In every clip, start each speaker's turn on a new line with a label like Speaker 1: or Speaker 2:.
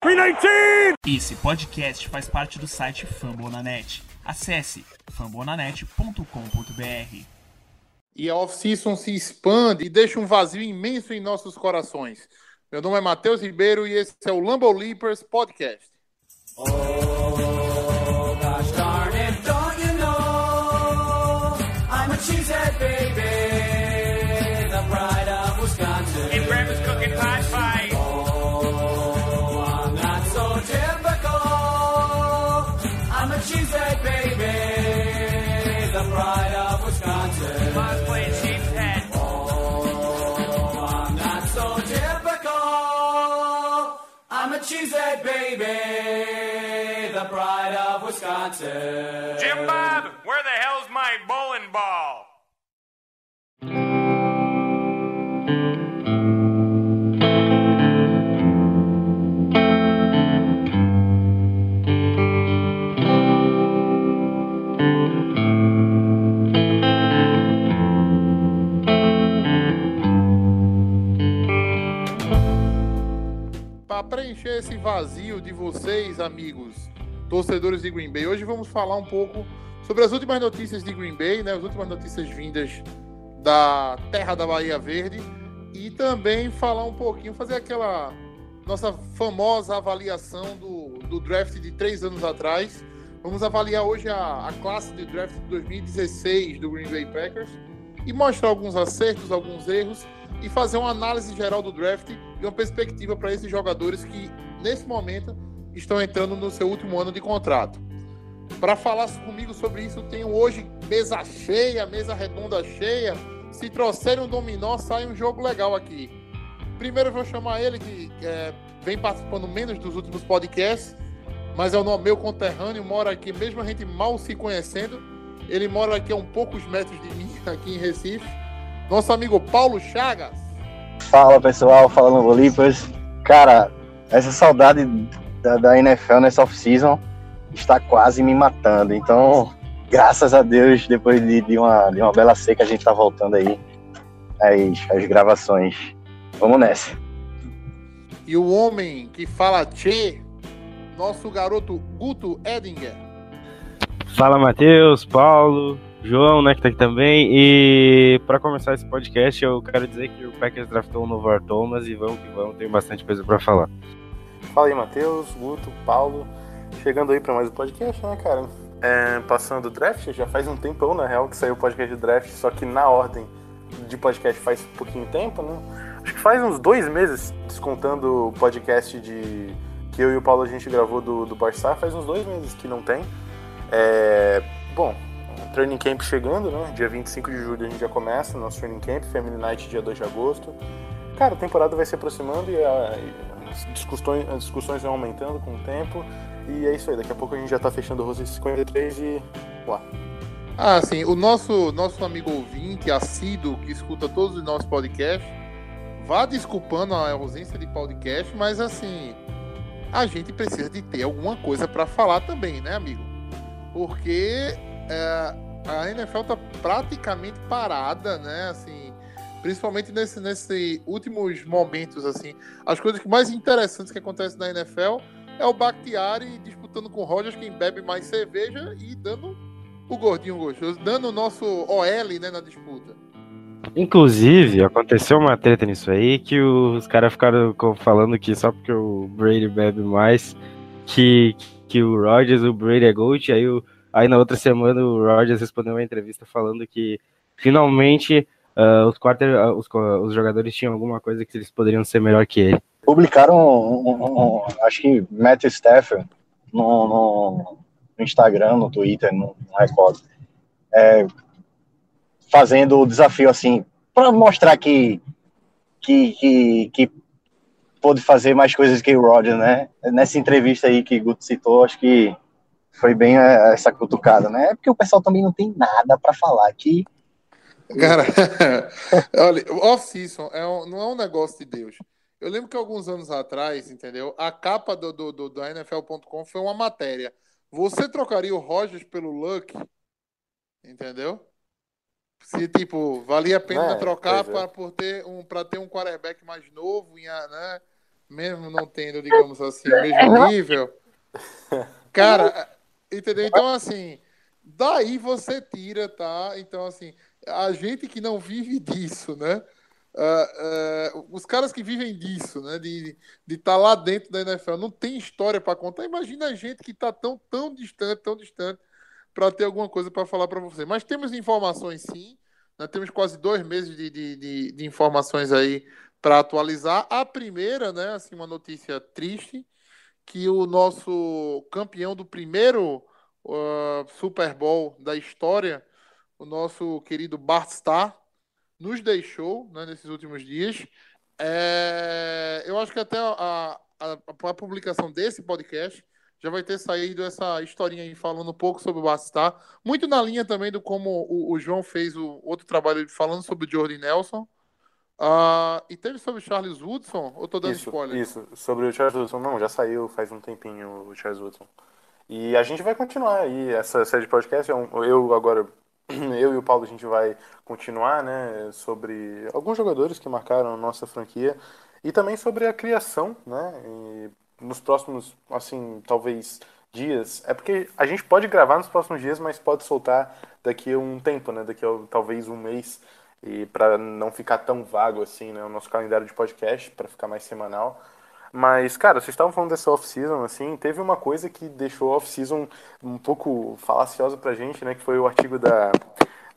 Speaker 1: 319!
Speaker 2: Esse podcast faz parte do site Fambonanet. Acesse fambonanet.com.br.
Speaker 3: E a off-season se expande e deixa um vazio imenso em nossos corações. Meu nome é Matheus Ribeiro e esse é o Lambo Leapers Podcast.
Speaker 4: Oh, the pride of Wisconsin.
Speaker 1: Jim Bob, where the hell's my bowling ball?
Speaker 3: Para preencher esse vazio de vocês, amigos, torcedores de Green Bay, hoje vamos falar um pouco sobre as últimas notícias de Green Bay, né? As últimas notícias vindas da terra da Bahia Verde e também falar um pouquinho, fazer aquela nossa famosa avaliação do, do draft de três anos atrás. Vamos avaliar hoje a, a classe de draft de 2016 do Green Bay Packers e mostrar alguns acertos, alguns erros e fazer uma análise geral do draft e uma perspectiva para esses jogadores que, nesse momento, estão entrando no seu último ano de contrato. Para falar comigo sobre isso, tenho hoje mesa cheia, mesa redonda cheia. Se trouxerem um dominó, sai um jogo legal aqui. Primeiro eu vou chamar ele, que é, vem participando menos dos últimos podcasts, mas é o meu conterrâneo, mora aqui, mesmo a gente mal se conhecendo. Ele mora aqui a um poucos metros de mim, aqui em Recife. Nosso amigo Paulo Chagas.
Speaker 5: Fala pessoal, fala no Volipas. Cara, essa saudade da, da NFL nessa off-season está quase me matando. Então, graças a Deus, depois de, de, uma, de uma bela seca, a gente tá voltando aí às, às gravações. Vamos nessa.
Speaker 3: E o homem que fala Tchê, nosso garoto Guto Edinger.
Speaker 6: Fala Matheus, Paulo, João, né, que tá aqui também. E para começar esse podcast, eu quero dizer que o Packers draftou o novo Ar Thomas e vamos que vamos, tem bastante coisa para falar.
Speaker 7: Fala aí, Matheus, Guto, Paulo. Chegando aí para mais um podcast, né, cara? É, passando o draft, já faz um tempão, na real, que saiu o podcast de draft, só que na ordem de podcast faz pouquinho tempo, né? Acho que faz uns dois meses, descontando o podcast de que eu e o Paulo a gente gravou do, do Barça, faz uns dois meses que não tem. É, bom, Training Camp chegando, né? Dia 25 de julho a gente já começa nosso Training Camp, Family Night dia 2 de agosto. Cara, a temporada vai se aproximando e, a, e as, discussões, as discussões vão aumentando com o tempo. E é isso aí, daqui a pouco a gente já tá fechando o rosto 53 e. Lá.
Speaker 3: Ah, sim, o nosso, nosso amigo ouvinte, assíduo, que escuta todos os nossos podcasts, vá desculpando a ausência de podcast, mas assim, a gente precisa de ter alguma coisa para falar também, né, amigo? Porque é, a NFL tá praticamente parada, né? Assim, principalmente nesse, nesse últimos momentos, assim. As coisas mais interessantes que acontecem na NFL é o Bakhtiari disputando com o Rogers quem bebe mais cerveja e dando o gordinho gostoso, dando o nosso OL né, na disputa.
Speaker 6: Inclusive, aconteceu uma treta nisso aí que os caras ficaram falando que só porque o Brady bebe mais que, que o Rogers, o Brady é GOAT, aí Aí na outra semana o Rogers respondeu uma entrevista falando que finalmente uh, os, quarter, uh, os, os, jogadores tinham alguma coisa que eles poderiam ser melhor que ele.
Speaker 5: Publicaram, um, um, um, acho que Matthew Stafford no, no, no, Instagram, no Twitter, não recordo, é, fazendo o desafio assim, para mostrar que, que, que, que pôde fazer mais coisas que o Rogers, né? Nessa entrevista aí que o Guto citou, acho que foi bem é, essa cutucada, né? É porque o pessoal também não tem nada para falar aqui.
Speaker 3: Cara, olha, off-season é um, não é um negócio de Deus. Eu lembro que alguns anos atrás, entendeu? A capa do, do, do da NFL.com foi uma matéria. Você trocaria o Rogers pelo Luck? Entendeu? Se, tipo, valia a pena
Speaker 7: é,
Speaker 3: trocar
Speaker 7: é.
Speaker 3: para por ter um, ter um quarterback mais novo, né? mesmo não tendo, digamos assim, o mesmo nível. Cara, entendeu? Então, assim, daí você tira, tá? Então, assim, a gente que não vive disso, né? Ah, ah, os caras que vivem disso, né? De estar lá dentro da NFL, não tem história para contar. Imagina a gente que está tão, tão distante, tão distante, para ter alguma coisa para falar para você. Mas temos informações sim. Nós temos quase dois meses de, de, de, de informações aí para atualizar. A primeira, né? Assim, uma notícia triste, que o nosso campeão do primeiro uh, Super Bowl da história, o nosso querido Bart Starr, nos deixou né, nesses últimos dias. É, eu acho que até a, a, a, publicação desse podcast já vai ter saído essa historinha aí falando um pouco sobre o Bastar. Muito na linha também do como o, o João fez o outro trabalho falando sobre o Jordan Nelson. Uh, e teve sobre o Charles Woodson? Ou tô dando
Speaker 7: isso,
Speaker 3: spoiler?
Speaker 7: Isso, sobre o Charles Woodson. Não, já saiu faz um tempinho o Charles Woodson. E a gente vai continuar aí essa série de podcast. Eu, eu agora eu e o Paulo a gente vai continuar, né, sobre alguns jogadores que marcaram a nossa franquia e também sobre a criação, né, nos próximos, assim, talvez dias. É porque a gente pode gravar nos próximos dias, mas pode soltar daqui a um tempo, né, daqui a talvez um mês e para não ficar tão vago assim, né, o nosso calendário de podcast para ficar mais semanal. Mas, cara, vocês estavam falando dessa off-season, assim, teve uma coisa que deixou a off-season um pouco falaciosa pra gente, né? Que foi o artigo da,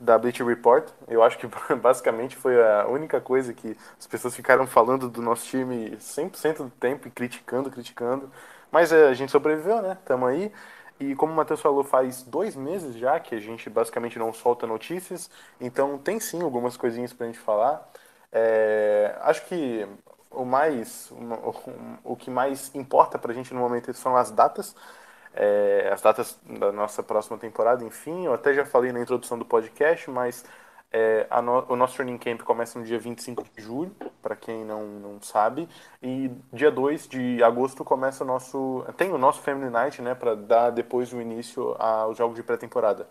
Speaker 7: da Bleacher Report. Eu acho que basicamente foi a única coisa que as pessoas ficaram falando do nosso time 100% do tempo e criticando, criticando. Mas é, a gente sobreviveu, né? Tamo aí. E como o Matheus falou, faz dois meses já que a gente basicamente não solta notícias. Então tem sim algumas coisinhas pra gente falar. É, acho que o mais o, o que mais importa para a gente no momento são as datas. É, as datas da nossa próxima temporada enfim eu até já falei na introdução do podcast mas é, no, o nosso training camp começa no dia 25 de julho para quem não, não sabe e dia 2 de agosto começa o nosso tem o nosso Family Night né para dar depois o início aos jogos de pré-temporada.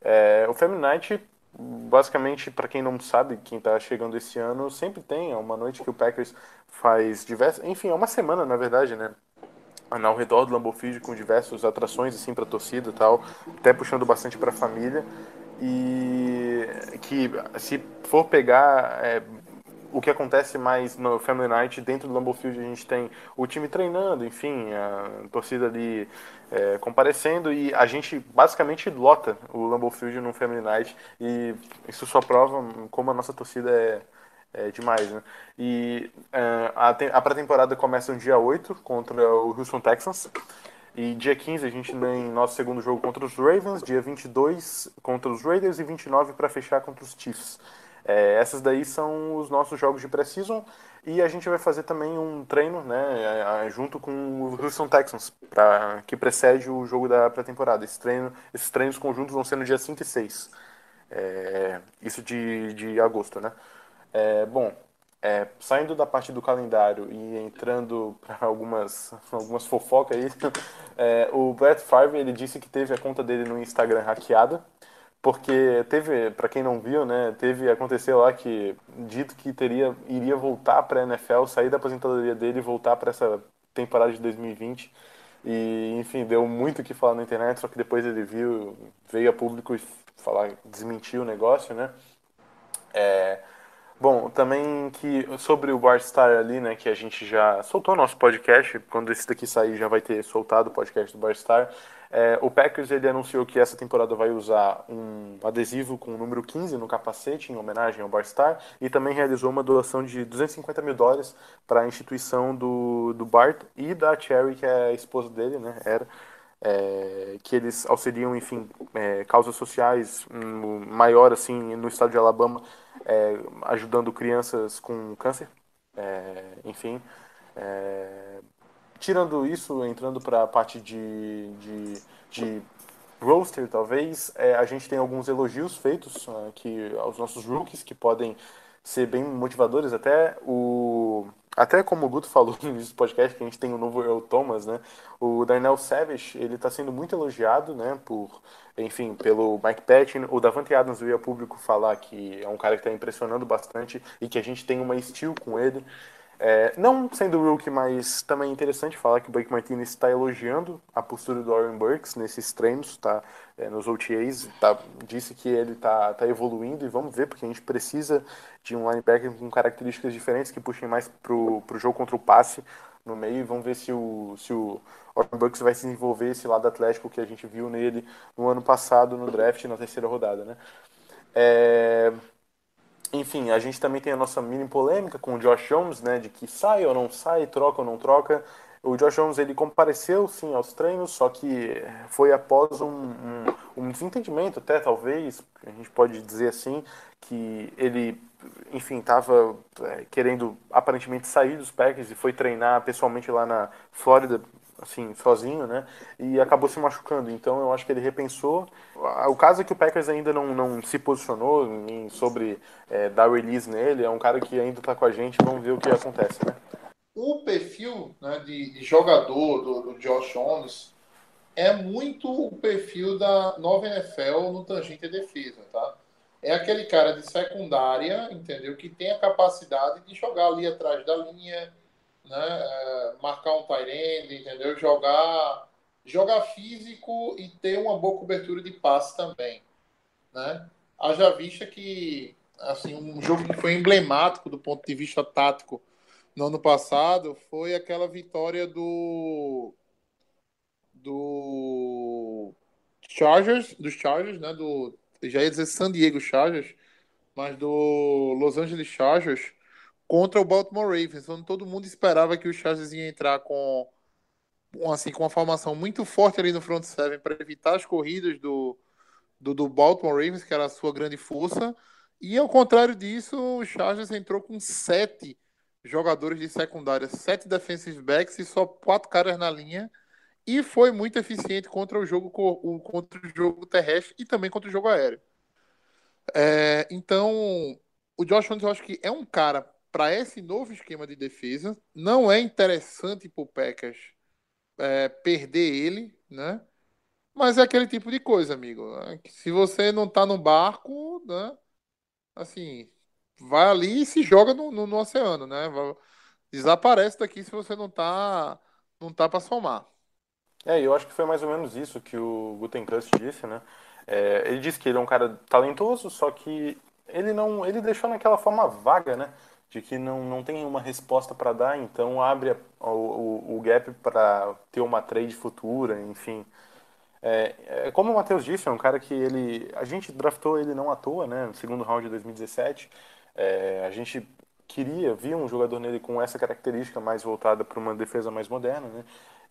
Speaker 7: É, o Family Night basicamente, para quem não sabe, quem está chegando esse ano, sempre tem é uma noite que o Packers faz diversas, enfim, é uma semana na verdade, né? Ao redor do Lambeau Field com diversas atrações assim para torcida e tal, até puxando bastante para a família e que se for pegar é, o que acontece mais no Family Night, dentro do Lambeau Field a gente tem o time treinando, enfim, a torcida ali é, comparecendo e a gente basicamente lota o Lambeau Field no Family Night e isso só prova como a nossa torcida é, é demais, né? E é, a, a pré-temporada começa no dia 8 contra o Houston Texans. E dia 15 a gente tem nosso segundo jogo contra os Ravens, dia 22 contra os Raiders e 29 para fechar contra os Chiefs. É, essas daí são os nossos jogos de pré-season e a gente vai fazer também um treino, né, junto com o Houston Texans, pra, que precede o jogo da pré-temporada. Esse treino, esses treinos conjuntos vão ser no dia 5 e 6. É, isso de, de agosto, né? É, bom, é, saindo da parte do calendário e entrando para algumas, algumas fofocas aí, é, o Brett Favre ele disse que teve a conta dele no Instagram hackeada porque teve, para quem não viu, né, teve aconteceu lá que dito que teria iria voltar para a NFL, sair da aposentadoria dele e voltar para essa temporada de 2020. E enfim, deu muito o que falar na internet, só que depois ele viu, veio a público e falar, desmentiu o negócio, né? É, bom, também que sobre o Barstar ali, né, que a gente já soltou nosso podcast, quando esse daqui sair já vai ter soltado o podcast do Barstar. É, o Packers ele anunciou que essa temporada vai usar um adesivo com o número 15 no capacete, em homenagem ao Barstar, e também realizou uma doação de 250 mil dólares para a instituição do, do Bart e da Cherry, que é a esposa dele, né? Era. É, que eles auxiliam, enfim, é, causas sociais um, maior, assim, no estado de Alabama, é, ajudando crianças com câncer, é, enfim. Tirando isso, entrando para a parte de, de, de roster, talvez, é, a gente tem alguns elogios feitos uh, que, aos nossos rookies, que podem ser bem motivadores. Até o. Até como o Guto falou no podcast, que a gente tem o novo Earl Thomas, né? O Darnell Savage, ele está sendo muito elogiado, né? Por, enfim, pelo Mike Patton. O Davante Adams veio a público falar que é um cara que está impressionando bastante e que a gente tem uma estilo com ele. É, não sendo rookie, mas também é interessante falar que o Blake Martinez está elogiando a postura do Aaron Burks nesses treinos, tá? É, nos OTAs, tá, disse que ele está tá evoluindo e vamos ver, porque a gente precisa de um linebacker com características diferentes que puxem mais pro, pro jogo contra o passe no meio e vamos ver se o, se o Aaron Burks vai se desenvolver esse lado atlético que a gente viu nele no ano passado no draft, na terceira rodada, né? É, enfim, a gente também tem a nossa mini polêmica com o Josh Jones, né, de que sai ou não sai, troca ou não troca. O Josh Jones ele compareceu sim aos treinos, só que foi após um, um, um desentendimento, até talvez, a gente pode dizer assim, que ele, enfim, estava é, querendo aparentemente sair dos Packers e foi treinar pessoalmente lá na Flórida assim, sozinho, né? E acabou se machucando. Então eu acho que ele repensou. O caso é que o Packers ainda não, não se posicionou sobre é, dar release nele. É um cara que ainda está com a gente. Vamos ver o que acontece, né?
Speaker 3: O perfil né, de, de jogador do, do Josh Jones é muito o perfil da nova NFL no tangente defesa, tá? É aquele cara de secundária, entendeu? Que tem a capacidade de jogar ali atrás da linha, né? É, marcar um tight entendeu? Jogar, jogar físico e ter uma boa cobertura de passe também, né? Haja vista que assim um jogo que foi emblemático do ponto de vista tático no ano passado foi aquela vitória do do Chargers, dos Chargers, né? Do já ia dizer San Diego Chargers, mas do Los Angeles Chargers contra o Baltimore Ravens, onde todo mundo esperava que o Chargers ia entrar com assim com uma formação muito forte ali no front seven para evitar as corridas do, do, do, Baltimore Ravens, que era a sua grande força. E ao contrário disso, o Chargers entrou com sete jogadores de secundária, sete defensive backs e só quatro caras na linha. E foi muito eficiente contra o jogo contra o jogo terrestre e também contra o jogo aéreo. É, então, o Josh Jones eu acho que é um cara para esse novo esquema de defesa. Não é interessante para o Packers é, perder ele, né? Mas é aquele tipo de coisa, amigo. Né? Se você não está no barco, né? Assim, vai ali e se joga no, no, no oceano, né? Desaparece daqui se você não tá, não tá para somar.
Speaker 7: É, eu acho que foi mais ou menos isso que o Gutenkust disse, né? É, ele disse que ele é um cara talentoso, só que ele não, ele deixou naquela forma vaga, né? De que não, não tem uma resposta para dar, então abre a, o, o, gap para ter uma trade futura, enfim. É, é, como o Matheus disse, é um cara que ele. A gente draftou ele não à toa, né? No segundo round de 2017. É, a gente queria, via um jogador nele com essa característica mais voltada para uma defesa mais moderna, né?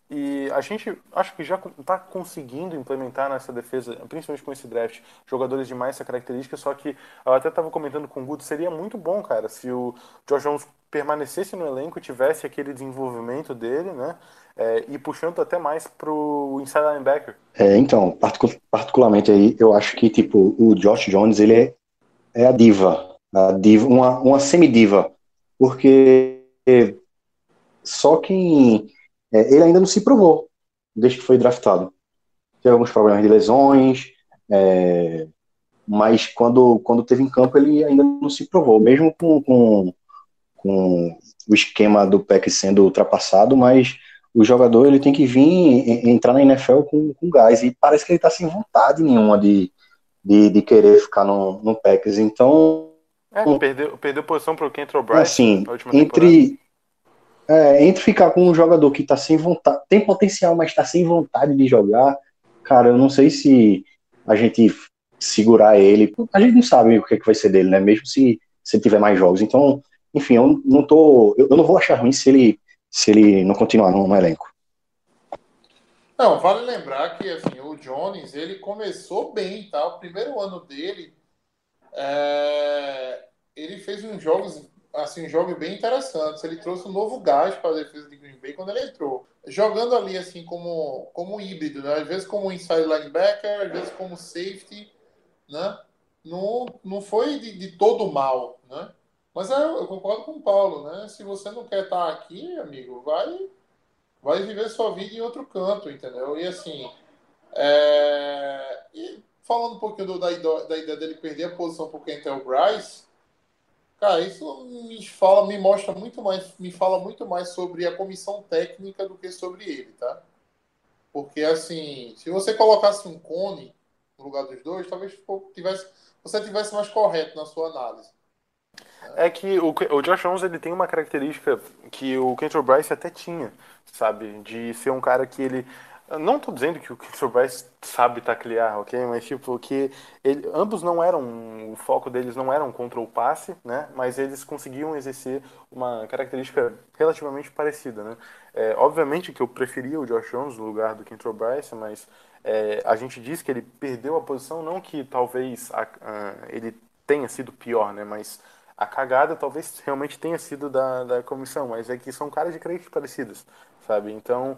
Speaker 7: E a gente acho que já está conseguindo implementar nessa defesa, principalmente com esse draft, jogadores de mais essa característica. Só que eu até estava comentando com o Guto, seria muito bom, cara, se o Josh Jones permanecesse no elenco, tivesse aquele desenvolvimento dele, né? É, e puxando até mais pro inside linebacker.
Speaker 5: É, então, particularmente aí, eu acho que tipo o Josh Jones ele é, é a diva, a diva, uma, uma semidiva, porque só quem é, ele ainda não se provou desde que foi draftado. Teve alguns problemas de lesões, é, mas quando, quando teve em campo ele ainda não se provou, mesmo com, com, com o esquema do PEC sendo ultrapassado, mas o jogador ele tem que vir entrar na NFL com, com gás, e parece que ele está sem vontade nenhuma de, de, de querer ficar no, no Packers, então...
Speaker 7: É, perdeu, perdeu posição para o Kentrell Bryce
Speaker 5: assim, entre, é, entre ficar com um jogador que tá sem vontade, tem potencial, mas tá sem vontade de jogar, cara, eu não sei se a gente segurar ele, a gente não sabe o que, é que vai ser dele, né? Mesmo se, se tiver mais jogos. Então, enfim, eu não tô. Eu, não vou achar ruim se ele, se ele não continuar no, no elenco.
Speaker 3: Não, vale lembrar que assim, o Jones ele começou bem, tá? O primeiro ano dele, é... ele fez uns jogos assim, um jogo bem interessante. Ele trouxe um novo gás para a defesa de Green Bay quando ele entrou. Jogando ali assim como, como híbrido, né? Às vezes como inside linebacker, às vezes como safety, né? Não, não foi de, de todo mal, né? Mas é, eu concordo com o Paulo, né? Se você não quer estar aqui, amigo, vai vai viver sua vida em outro canto, entendeu? E assim, é... e falando um pouquinho do, da, da ideia dele perder a posição para o Kentel Bryce, Cara, isso me fala, me mostra muito mais, me fala muito mais sobre a comissão técnica do que sobre ele, tá? Porque assim, se você colocasse um cone no lugar dos dois, talvez tivesse, você tivesse mais correto na sua análise.
Speaker 7: É que o, o Josh Jones ele tem uma característica que o Kenton Bryce até tinha, sabe? De ser um cara que ele. Não tô dizendo que o Kenton Bryce sabe taclear, ok? Mas tipo, que ele, ambos não eram. O foco deles não eram contra o passe, né? Mas eles conseguiam exercer uma característica relativamente parecida, né? É, obviamente que eu preferia o Josh Jones no lugar do Kenton Bryce, mas é, a gente diz que ele perdeu a posição, não que talvez a- a- ele tenha sido pior, né? Mas a cagada talvez realmente tenha sido da, da comissão, mas é que são caras de características parecidas, sabe? Então,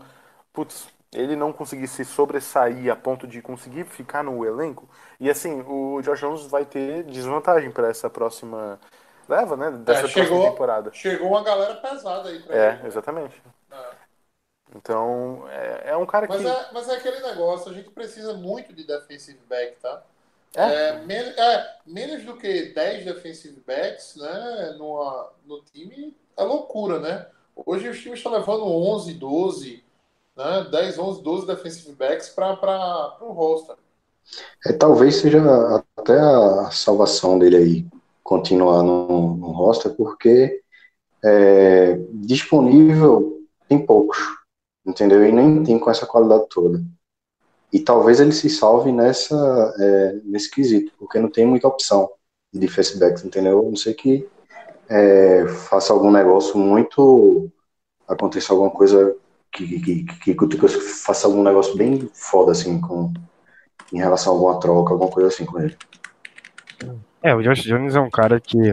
Speaker 7: putz, ele não conseguir se sobressair a ponto de conseguir ficar no elenco, e assim, o Josh Jones vai ter desvantagem para essa próxima leva, né? Dessa
Speaker 3: É,
Speaker 7: próxima
Speaker 3: chegou,
Speaker 7: temporada.
Speaker 3: chegou uma galera pesada aí pra
Speaker 7: É,
Speaker 3: ele. né?
Speaker 7: exatamente.
Speaker 3: É.
Speaker 7: Então, é, é um cara
Speaker 3: Mas
Speaker 7: que.
Speaker 3: é, mas é aquele negócio, a gente precisa muito de defensive back, tá?
Speaker 7: É?
Speaker 3: É, men- é, menos do que 10 defensive backs né, numa, no time é loucura, né? Hoje os times estão levando 11, 12, né, 10, 11, 12 defensive backs para o roster.
Speaker 5: É, talvez seja até a salvação dele aí continuar no, no roster, porque é, disponível tem poucos, entendeu? E nem tem com essa qualidade toda. E talvez ele se salve nessa, é, nesse quesito, porque não tem muita opção de defensive backs, entendeu? A não sei que é, faça algum negócio muito. aconteça alguma coisa que, que, que, que, que faça algum negócio bem foda, assim, com, em relação a alguma troca, alguma coisa assim com ele.
Speaker 6: É, o Josh Jones é um cara que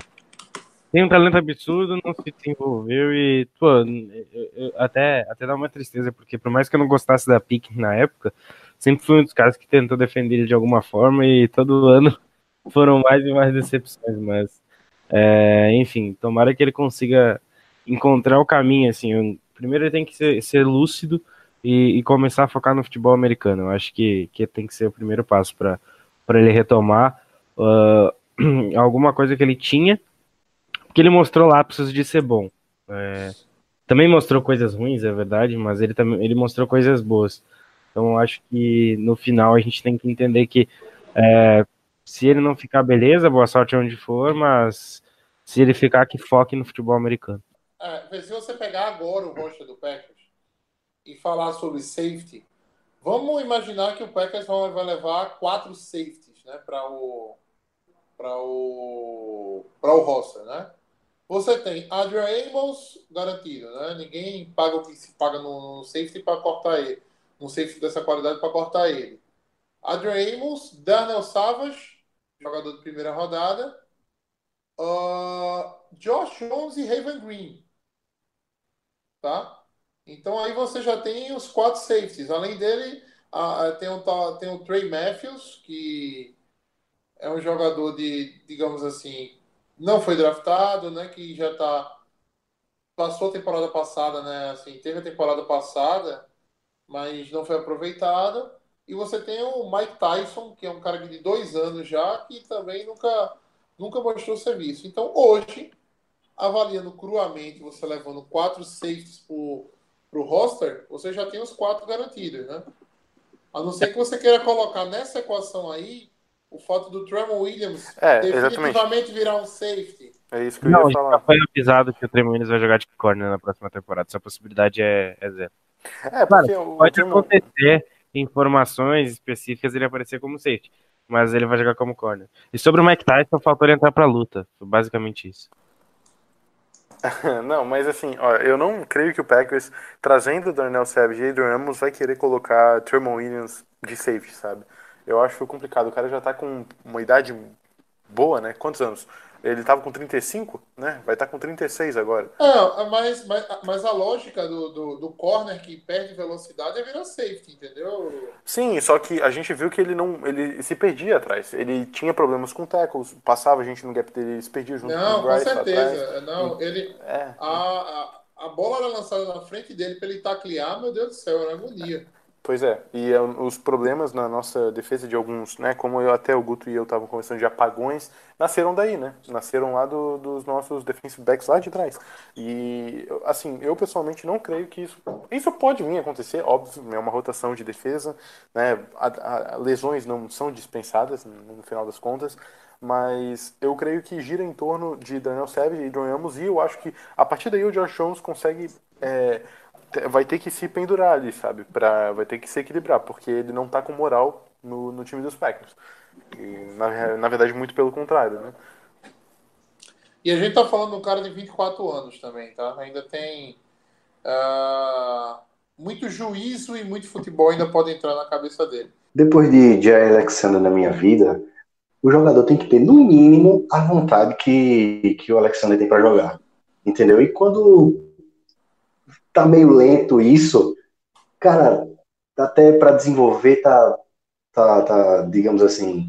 Speaker 6: tem um talento absurdo, não se desenvolveu e, pô, eu- eu- até, até dá uma tristeza, porque por mais que eu não gostasse da pick na época, sempre fui um dos caras que tentou defender ele de alguma forma e todo ano foram mais e mais decepções, mas, é, enfim, tomara que ele consiga encontrar o caminho, assim, eu- primeiro ele tem que ser, ser lúcido e, e começar a focar no futebol americano, eu acho que, que tem que ser o primeiro passo para ele retomar ah, alguma coisa que ele tinha, porque ele mostrou lapsos de ser bom. É, também mostrou coisas ruins, é verdade, mas ele também ele mostrou coisas boas. Então eu acho que no final a gente tem que entender que é, se ele não ficar beleza, boa sorte onde for, mas se ele ficar, que foque no futebol americano.
Speaker 3: É, se você pegar agora o roster do Packers e falar sobre safety, vamos imaginar que o Packers vai levar quatro safeties né, para o para o para o roster, né? Você tem Adrian Amos garantido, né? Ninguém paga o que se paga no, safety para cortar ele, um safety dessa qualidade para cortar ele. Adrian Amos, Darnell Savage, jogador de primeira rodada, ah, Josh Jones e Raven Green, tá? Então aí você já tem os quatro safeties. Além dele, ah, tem, o, tem o Trey Matthews, que é um jogador de, digamos assim, não foi draftado, né? Que já tá passou a temporada passada, né? Assim, teve a temporada passada, mas não foi aproveitado. E você tem o Mike Tyson, que é um cara de dois anos já, que também nunca, nunca mostrou serviço. Então hoje, avaliando cruamente, você levando quatro safeties pro, pro roster, você já tem os quatro garantidos, né? A não ser que você queira colocar nessa equação aí o fato do Tremor Williams
Speaker 7: É,
Speaker 3: definitivamente virar um safety.
Speaker 7: É isso que eu
Speaker 6: Não,
Speaker 7: ia
Speaker 6: já
Speaker 7: falar.
Speaker 6: foi avisado que o Trey Williams vai jogar de corner na próxima temporada. Essa possibilidade é, é zero.
Speaker 7: É, o
Speaker 6: Pode
Speaker 7: Tremon-
Speaker 6: acontecer informações específicas ele aparecer como safety, mas ele vai jogar como corner. E sobre o Mike Tyson, faltou ele entrar pra luta. Foi basicamente isso.
Speaker 7: Não, mas assim, ó, eu não creio que o Packers, trazendo o Darnell Savage e Adrian Amos, vai querer colocar Tremon Williams de safety, sabe? Eu acho complicado. O cara já tá com uma idade boa, né? Quantos anos? Ele tava com 35, né? Vai estar com 36 agora.
Speaker 3: É, mas, mas, mas a lógica do, do, do corner que perde velocidade é virar safety, entendeu?
Speaker 7: Sim, só que a gente viu que ele não. Ele se perdia atrás. Ele tinha problemas com tackles, passava a gente no gap dele, ele se perdia junto
Speaker 3: Não,
Speaker 7: com o
Speaker 3: com
Speaker 7: Bryce lá
Speaker 3: certeza.
Speaker 7: atrás.
Speaker 3: Não, ele,
Speaker 7: É.
Speaker 3: a, a, a bola era lançada na frente dele para ele taclear, meu Deus do céu, era agonia.
Speaker 7: Pois é, e os problemas na nossa defesa de alguns, né, como eu até o Guto e eu estavam conversando de apagões, nasceram daí, né? Nasceram lá do, dos nossos defensive backs lá de trás. E assim, eu pessoalmente não creio que isso isso pode vir acontecer, óbvio, é uma rotação de defesa, né? A, a, lesões não são dispensadas no final das contas, mas eu creio que gira em torno de Daniel Savage e John Amos e eu acho que a partir daí o Josh Jones consegue é, vai ter que se pendurar ali, sabe? Pra, vai ter que se equilibrar, porque ele não tá com moral no, no time dos Packers. E, na, na verdade, muito pelo contrário, né?
Speaker 3: E a gente tá falando de um cara de 24 anos também, tá? Ainda tem uh, muito juízo e muito futebol ainda pode entrar na cabeça dele.
Speaker 5: Depois de Jay Alexander na minha vida, o jogador tem que ter, no mínimo, a vontade que, que o Alexander tem para jogar. Entendeu? E quando tá meio lento isso, cara, até para desenvolver tá, tá, tá, digamos assim,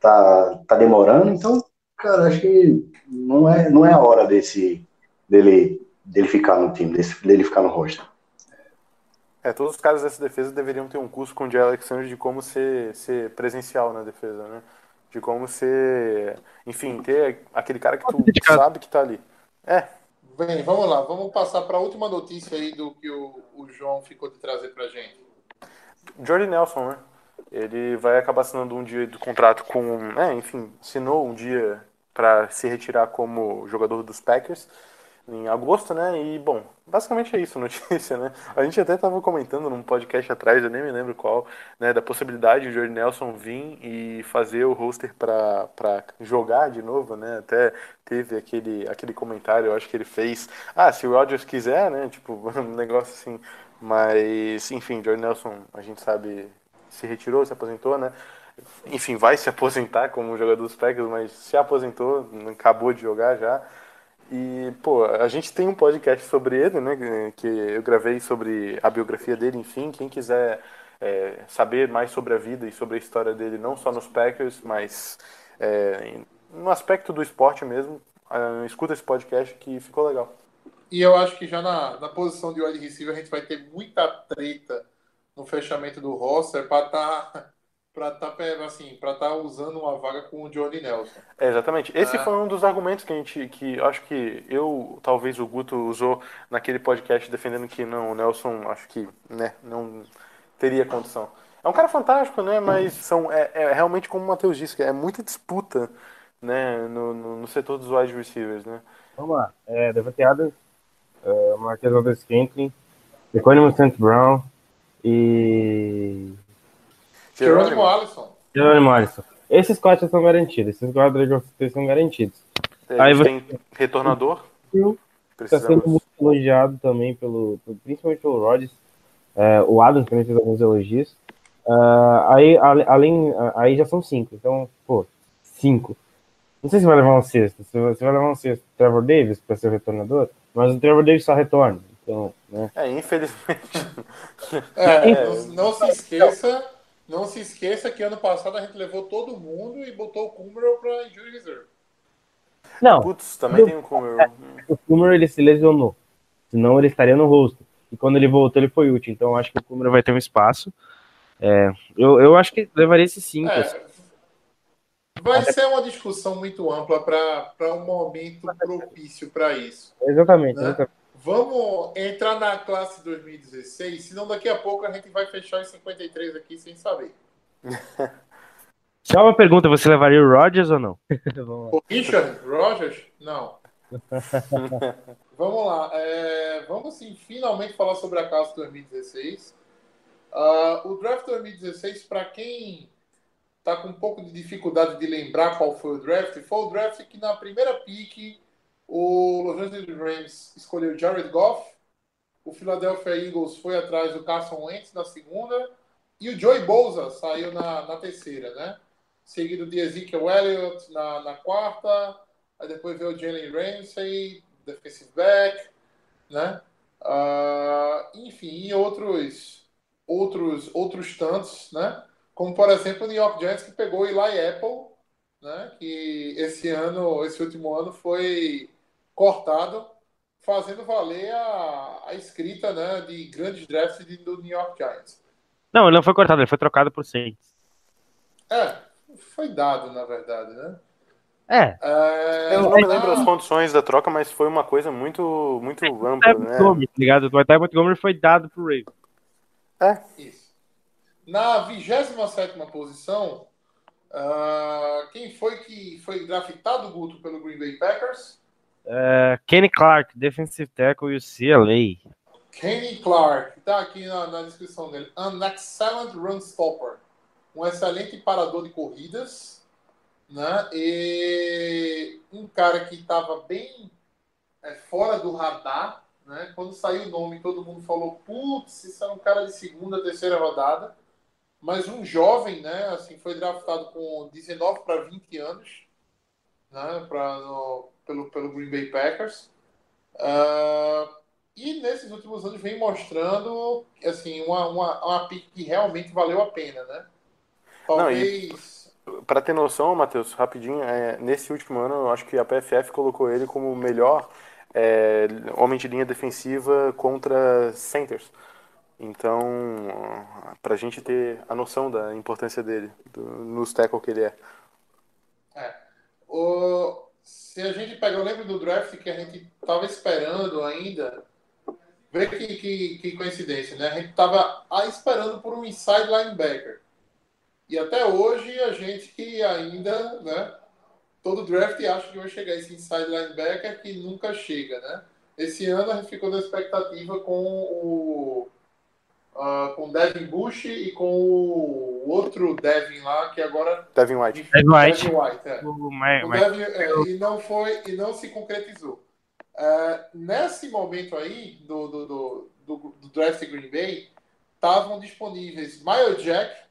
Speaker 5: tá, tá demorando, então, cara, acho que não é, não é a hora desse, dele, dele ficar no time, desse, dele ficar no roster.
Speaker 7: É, todos os caras dessa defesa deveriam ter um curso com o Jay Alexander de como ser, ser presencial na defesa, né? De como ser, enfim, ter aquele cara que tu sabe que tá ali. É,
Speaker 3: Bem, vamos lá, vamos passar para a última notícia aí do que o, o João ficou de trazer para gente.
Speaker 7: Jordi Nelson, né? Ele vai acabar assinando um dia do contrato com, né, enfim, assinou um dia para se retirar como jogador dos Packers em agosto, né? E, bom, basicamente é isso a notícia, né? A gente até estava comentando num podcast atrás, eu nem me lembro qual, né? Da possibilidade de Jordan Nelson vir e fazer o roster para jogar de novo, né? Até teve aquele, aquele comentário, eu acho que ele fez, ah, se o Rodgers quiser, né? Tipo, um negócio assim. Mas, enfim, Jordan Nelson, a gente sabe, se retirou, se aposentou, né? Enfim, vai se aposentar como jogador dos Packers, mas se aposentou, acabou de jogar já. E, pô, a gente tem um podcast sobre ele, né? Que eu gravei sobre a biografia dele, enfim. Quem quiser é, saber mais sobre a vida e sobre a história dele, não só nos Packers, mas é, no aspecto do esporte mesmo, é, escuta esse podcast que ficou legal.
Speaker 3: E eu acho que já na, na posição de wide receiver a gente vai ter muita treta no fechamento do roster para estar tá para estar tá, assim, para estar tá usando uma vaga com o Johnny Nelson.
Speaker 7: É, exatamente. Esse é. foi um dos argumentos que a gente que acho que eu, talvez o Guto usou naquele podcast defendendo que não, o Nelson acho que, né, não teria condição. É um cara fantástico, né, mas são é, é realmente como o Matheus disse, é muita disputa, né, no, no, no, setor dos wide receivers, né?
Speaker 6: Vamos lá. É, Devante Adams, uh, Marquez Scantling, St. Brown e
Speaker 3: Jerônimo Alisson.
Speaker 6: Jerônimo Alisson. Esses quatro estão garantidos. Esses quatro são garantidos.
Speaker 7: É, Aí você tem retornador.
Speaker 6: Está sendo muito elogiado também, pelo, principalmente pelo Rodgers. É, o Adams também fez alguns elogios. Uh, aí, além, aí já são cinco. Então, pô, cinco. Não sei se vai levar um sexto. Se você vai levar um sexto, Trevor Davis para ser o retornador, mas o Trevor Davis só retorna. Então, né?
Speaker 7: É, infelizmente.
Speaker 3: É, não, não se esqueça não se esqueça que ano passado a gente levou todo mundo e botou o Kummerow para injury reserve.
Speaker 6: Não.
Speaker 7: Putz, também tem o Kummerow. É,
Speaker 6: o Kummerow ele se lesionou. Senão ele estaria no rosto. E quando ele voltou, ele foi útil. Então eu acho que o Kummerow vai ter um espaço. É, eu, eu acho que levaria esse 5. É, assim.
Speaker 3: vai Até... ser uma discussão muito ampla para um momento propício para isso.
Speaker 6: Exatamente, né? exatamente.
Speaker 3: Vamos entrar na classe 2016, senão daqui a pouco a gente vai fechar os 53 aqui sem saber.
Speaker 6: Só uma pergunta, você levaria o Rogers ou não?
Speaker 3: o Richard Rogers? Não. vamos lá. É, vamos sim, finalmente falar sobre a classe 2016. Uh, o draft 2016, para quem está com um pouco de dificuldade de lembrar qual foi o draft, foi o draft que na primeira pick o Los Angeles Rams escolheu Jared Goff. O Philadelphia Eagles foi atrás do Carson Wentz na segunda. E o Joey Bosa saiu na, na terceira, né? Seguido de Ezekiel Elliott na, na quarta. Aí depois veio o Jalen Ramsey, defensive back, né? Uh, enfim, e outros, outros, outros tantos, né? Como, por exemplo, o New York Giants, que pegou Eli Apple, né? Que esse ano, esse último ano foi cortado, fazendo valer a, a escrita né, de grandes drafts do New York Giants.
Speaker 6: Não, ele não foi cortado, ele foi trocado por Saints.
Speaker 3: É, foi dado, na verdade, né?
Speaker 6: É,
Speaker 3: É,
Speaker 7: Eu não me lembro as condições da troca, mas foi uma coisa muito, muito
Speaker 6: Ty
Speaker 7: ampla, né?
Speaker 6: Montgomery, tá ligado? O Ty Montgomery foi dado pro Ravens.
Speaker 3: Isso. Na 27 posição, ah, quem foi que foi draftado, Guto, pelo Green Bay Packers?
Speaker 6: É, Kenny Clark, defensive tackle UCLA.
Speaker 3: Kenny Clark, está aqui na, na descrição dele. An excellent run stopper. Um excelente parador de corridas. Né? E um cara que estava bem é, fora do radar. Né? Quando saiu o nome, todo mundo falou: putz, isso é um cara de segunda, terceira rodada. Mas um jovem, né? Assim, foi draftado com 19 para 20 anos né? no- pelo, pelo Green Bay Packers. Ah, e nesses últimos anos vem mostrando assim, uma, uma, uma pick que realmente valeu a pena, né? Talvez.
Speaker 7: Pra ter noção, Matheus, rapidinho, é, nesse último ano eu acho que a PFF colocou ele como o melhor é, homem de linha defensiva contra centers. Então, pra gente ter a noção da importância dele, do, nos tackle que ele é.
Speaker 3: O, se a gente pega, eu lembro do draft que a gente tava esperando ainda. Vê que, que, que coincidência, né? A gente tava esperando por um inside linebacker. E até hoje a gente que ainda, né? Todo draft acha que vai chegar esse inside linebacker que nunca chega, né? Esse ano a gente ficou na expectativa com o ah, com o Devin Bush e com o outro Devin lá, que agora.
Speaker 7: Devin White.
Speaker 6: Devin White.
Speaker 3: Devin White, é.
Speaker 6: O
Speaker 3: Devin, é, e não foi e não se concretizou. É, nesse momento aí do, do, do, do, do draft Green Bay estavam disponíveis Miles Jack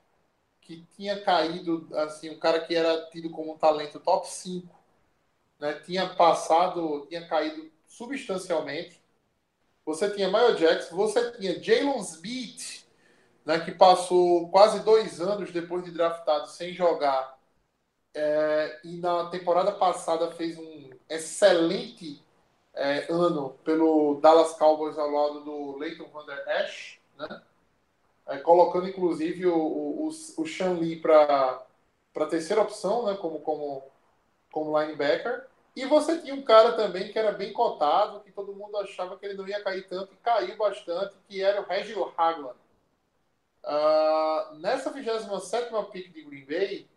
Speaker 3: que tinha caído assim um cara que era tido como um talento top 5 né, tinha passado tinha caído substancialmente você tinha Miles Jack você tinha Jalen Smith né, que passou quase dois anos depois de draftado sem jogar é, e na temporada passada fez um excelente é, ano pelo Dallas Cowboys ao lado do Leighton Van Der Esch, né? É, colocando inclusive o, o, o, Sean Lee para a terceira opção, né? como, como, como linebacker. E você tinha um cara também que era bem cotado, que todo mundo achava que ele não ia cair tanto, e caiu bastante, que era o Reggie Hagland. Ah, nessa 27 pick de Green Bay,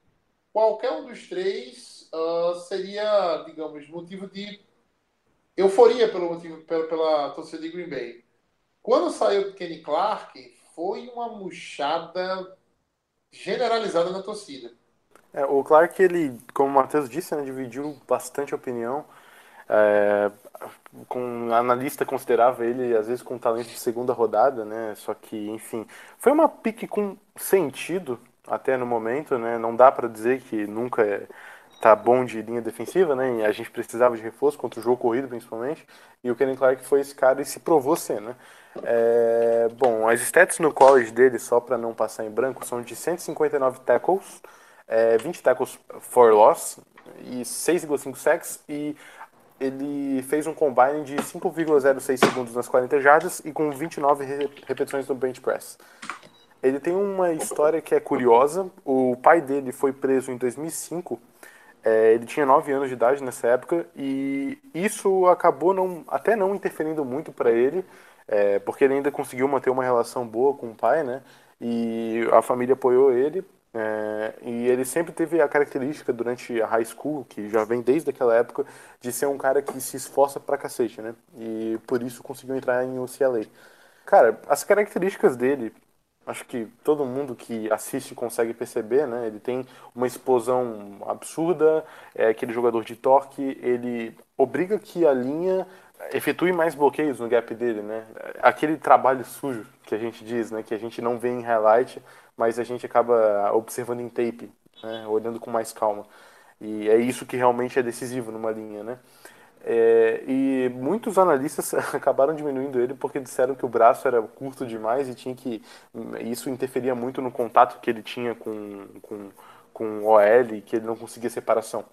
Speaker 3: qualquer um dos três ah, seria, digamos, motivo de euforia pelo motivo, pela, pela torcida de Green Bay. Quando saiu Kenny Clark, foi uma murchada generalizada na torcida.
Speaker 7: É, o Clark, ele, como o Matheus disse, né, dividiu bastante opinião. É, com analista considerava ele às vezes com talento de segunda rodada, né? Só que, enfim, foi uma pique com sentido até no momento, né? Não dá para dizer que nunca é, tá bom de linha defensiva, né? E a gente precisava de reforço contra o jogo corrido, principalmente. E o Kenny Clark foi esse cara e se provou ser, né? É, bom, as stats no college dele, só para não passar em branco, são de 159 tackles, é, 20 tackles for loss e 6,5 sacks e ele fez um combine de 5,06 segundos nas 40 jardas e com 29 re- repetições no bench press. Ele tem uma história que é curiosa. O pai dele foi preso em 2005. É, ele tinha 9 anos de idade nessa época e isso acabou não, até não interferindo muito para ele, é, porque ele ainda conseguiu manter uma relação boa com o pai, né? E a família apoiou ele. É, e ele sempre teve a característica durante a high school, que já vem desde aquela época, de ser um cara que se esforça pra cacete, né? E por isso conseguiu entrar em UCLA. Cara, as características dele, acho que todo mundo que assiste consegue perceber, né? Ele tem uma explosão absurda, é aquele jogador de torque, ele obriga que a linha efetue mais bloqueios no gap dele, né? Aquele trabalho sujo que a gente diz, né? Que a gente não vê em highlight, mas a gente acaba observando em tape, né? Olhando com mais calma. E é isso que realmente é decisivo numa linha, né? É, e muitos analistas acabaram diminuindo ele porque disseram que o braço era curto demais e tinha que isso interferia muito no contato que ele tinha com com, com o OL, que ele não conseguia separação.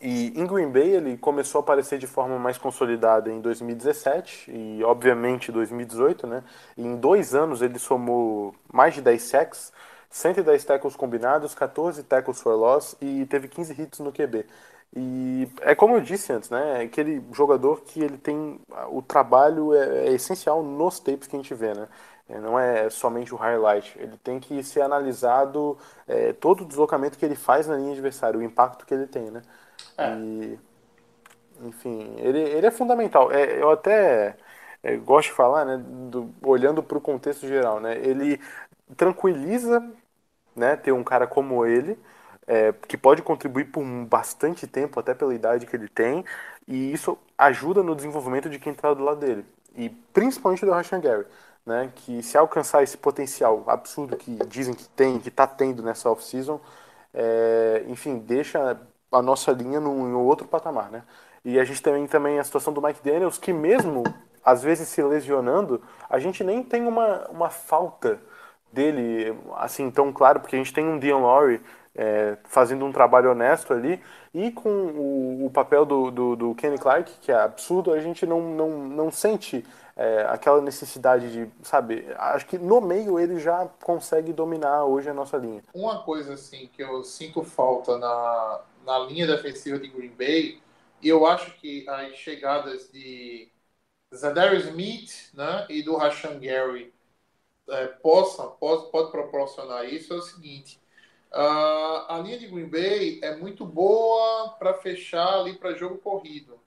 Speaker 7: E em Green Bay ele começou a aparecer de forma mais consolidada em 2017 e obviamente 2018, né? E em dois anos ele somou mais de 10 sacks, 110 tackles combinados, 14 tackles for loss e teve 15 hits no QB. E é como eu disse antes, né? É aquele jogador que ele tem o trabalho é, é essencial nos tapes que a gente vê, né? É, não é somente o highlight. Ele tem que ser analisado é, todo o deslocamento que ele faz na linha adversária, o impacto que ele tem, né?
Speaker 3: É.
Speaker 7: E, enfim, ele, ele é fundamental. É, eu até é, gosto de falar, né, do- olhando para o contexto geral, né? Ele tranquiliza, né, ter um cara como ele, é, que pode contribuir por um bastante tempo, até pela idade que ele tem, e isso ajuda no desenvolvimento de quem está do lado dele. E principalmente do Rashan Gary, né, que se alcançar esse potencial absurdo que dizem que tem, que está tendo nessa off-season, é, enfim, deixa a nossa linha num, outro patamar, né? E a gente também também a situação do Mike Daniels, que mesmo às vezes se lesionando, a gente nem tem uma, uma falta dele assim tão claro, porque a gente tem um Dion Lowry é, fazendo um trabalho honesto ali, e com o, o papel do, do, do Kenny Clark, que é absurdo, a gente não, não, não sente é, aquela necessidade de, sabe, acho que no meio ele já consegue dominar hoje a nossa linha.
Speaker 3: Uma coisa assim que eu sinto falta na, na linha defensiva de Green Bay, e eu acho que as chegadas de Zadarius Smith né, e do Rashan Gary é, possa, pode, pode proporcionar isso, é o seguinte. ah, a linha de Green Bay é muito boa para fechar ali para jogo corrido.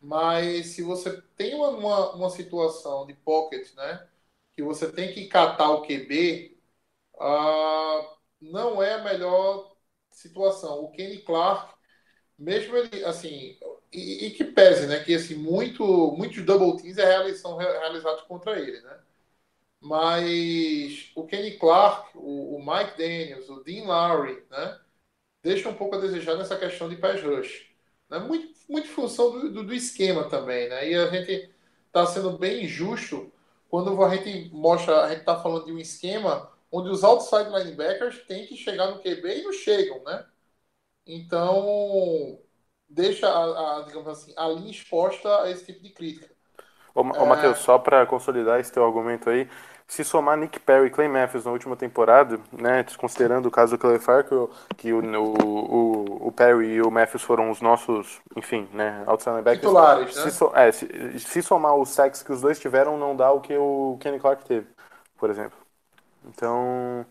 Speaker 3: Mas se você tem uma, uma, uma situação de pocket, né? Que você tem que catar o QB, ah, não é a melhor situação. O Kenny Clark, mesmo ele, assim, e, e que pese, né? Que assim, muito, muitos double teams é são re- realizados contra ele, né? Mas o Kenny Clark, o, o Mike Daniels, o Dean Lowry, né? Deixa um pouco a desejar nessa questão de pass rush. Né? Muito, muito função do, do, do esquema também, né? E a gente está sendo bem injusto quando a gente mostra, a gente está falando de um esquema onde os outside linebackers têm que chegar no QB e não chegam, né? Então, deixa a, a, digamos assim, a linha exposta a esse tipo de crítica.
Speaker 7: Ô, ô Matheus, só para consolidar esse teu argumento aí, se somar Nick Perry e Clay Matthews na última temporada, né, desconsiderando o caso do Clay Farkle, que o, o, o, Perry e o Matthews foram os nossos, enfim, né, outside linebackers.
Speaker 3: Titulares, né?
Speaker 7: Se, so- é, se, se somar os sacks que os dois tiveram, não dá o que o Kenny Clark teve, por exemplo. Então,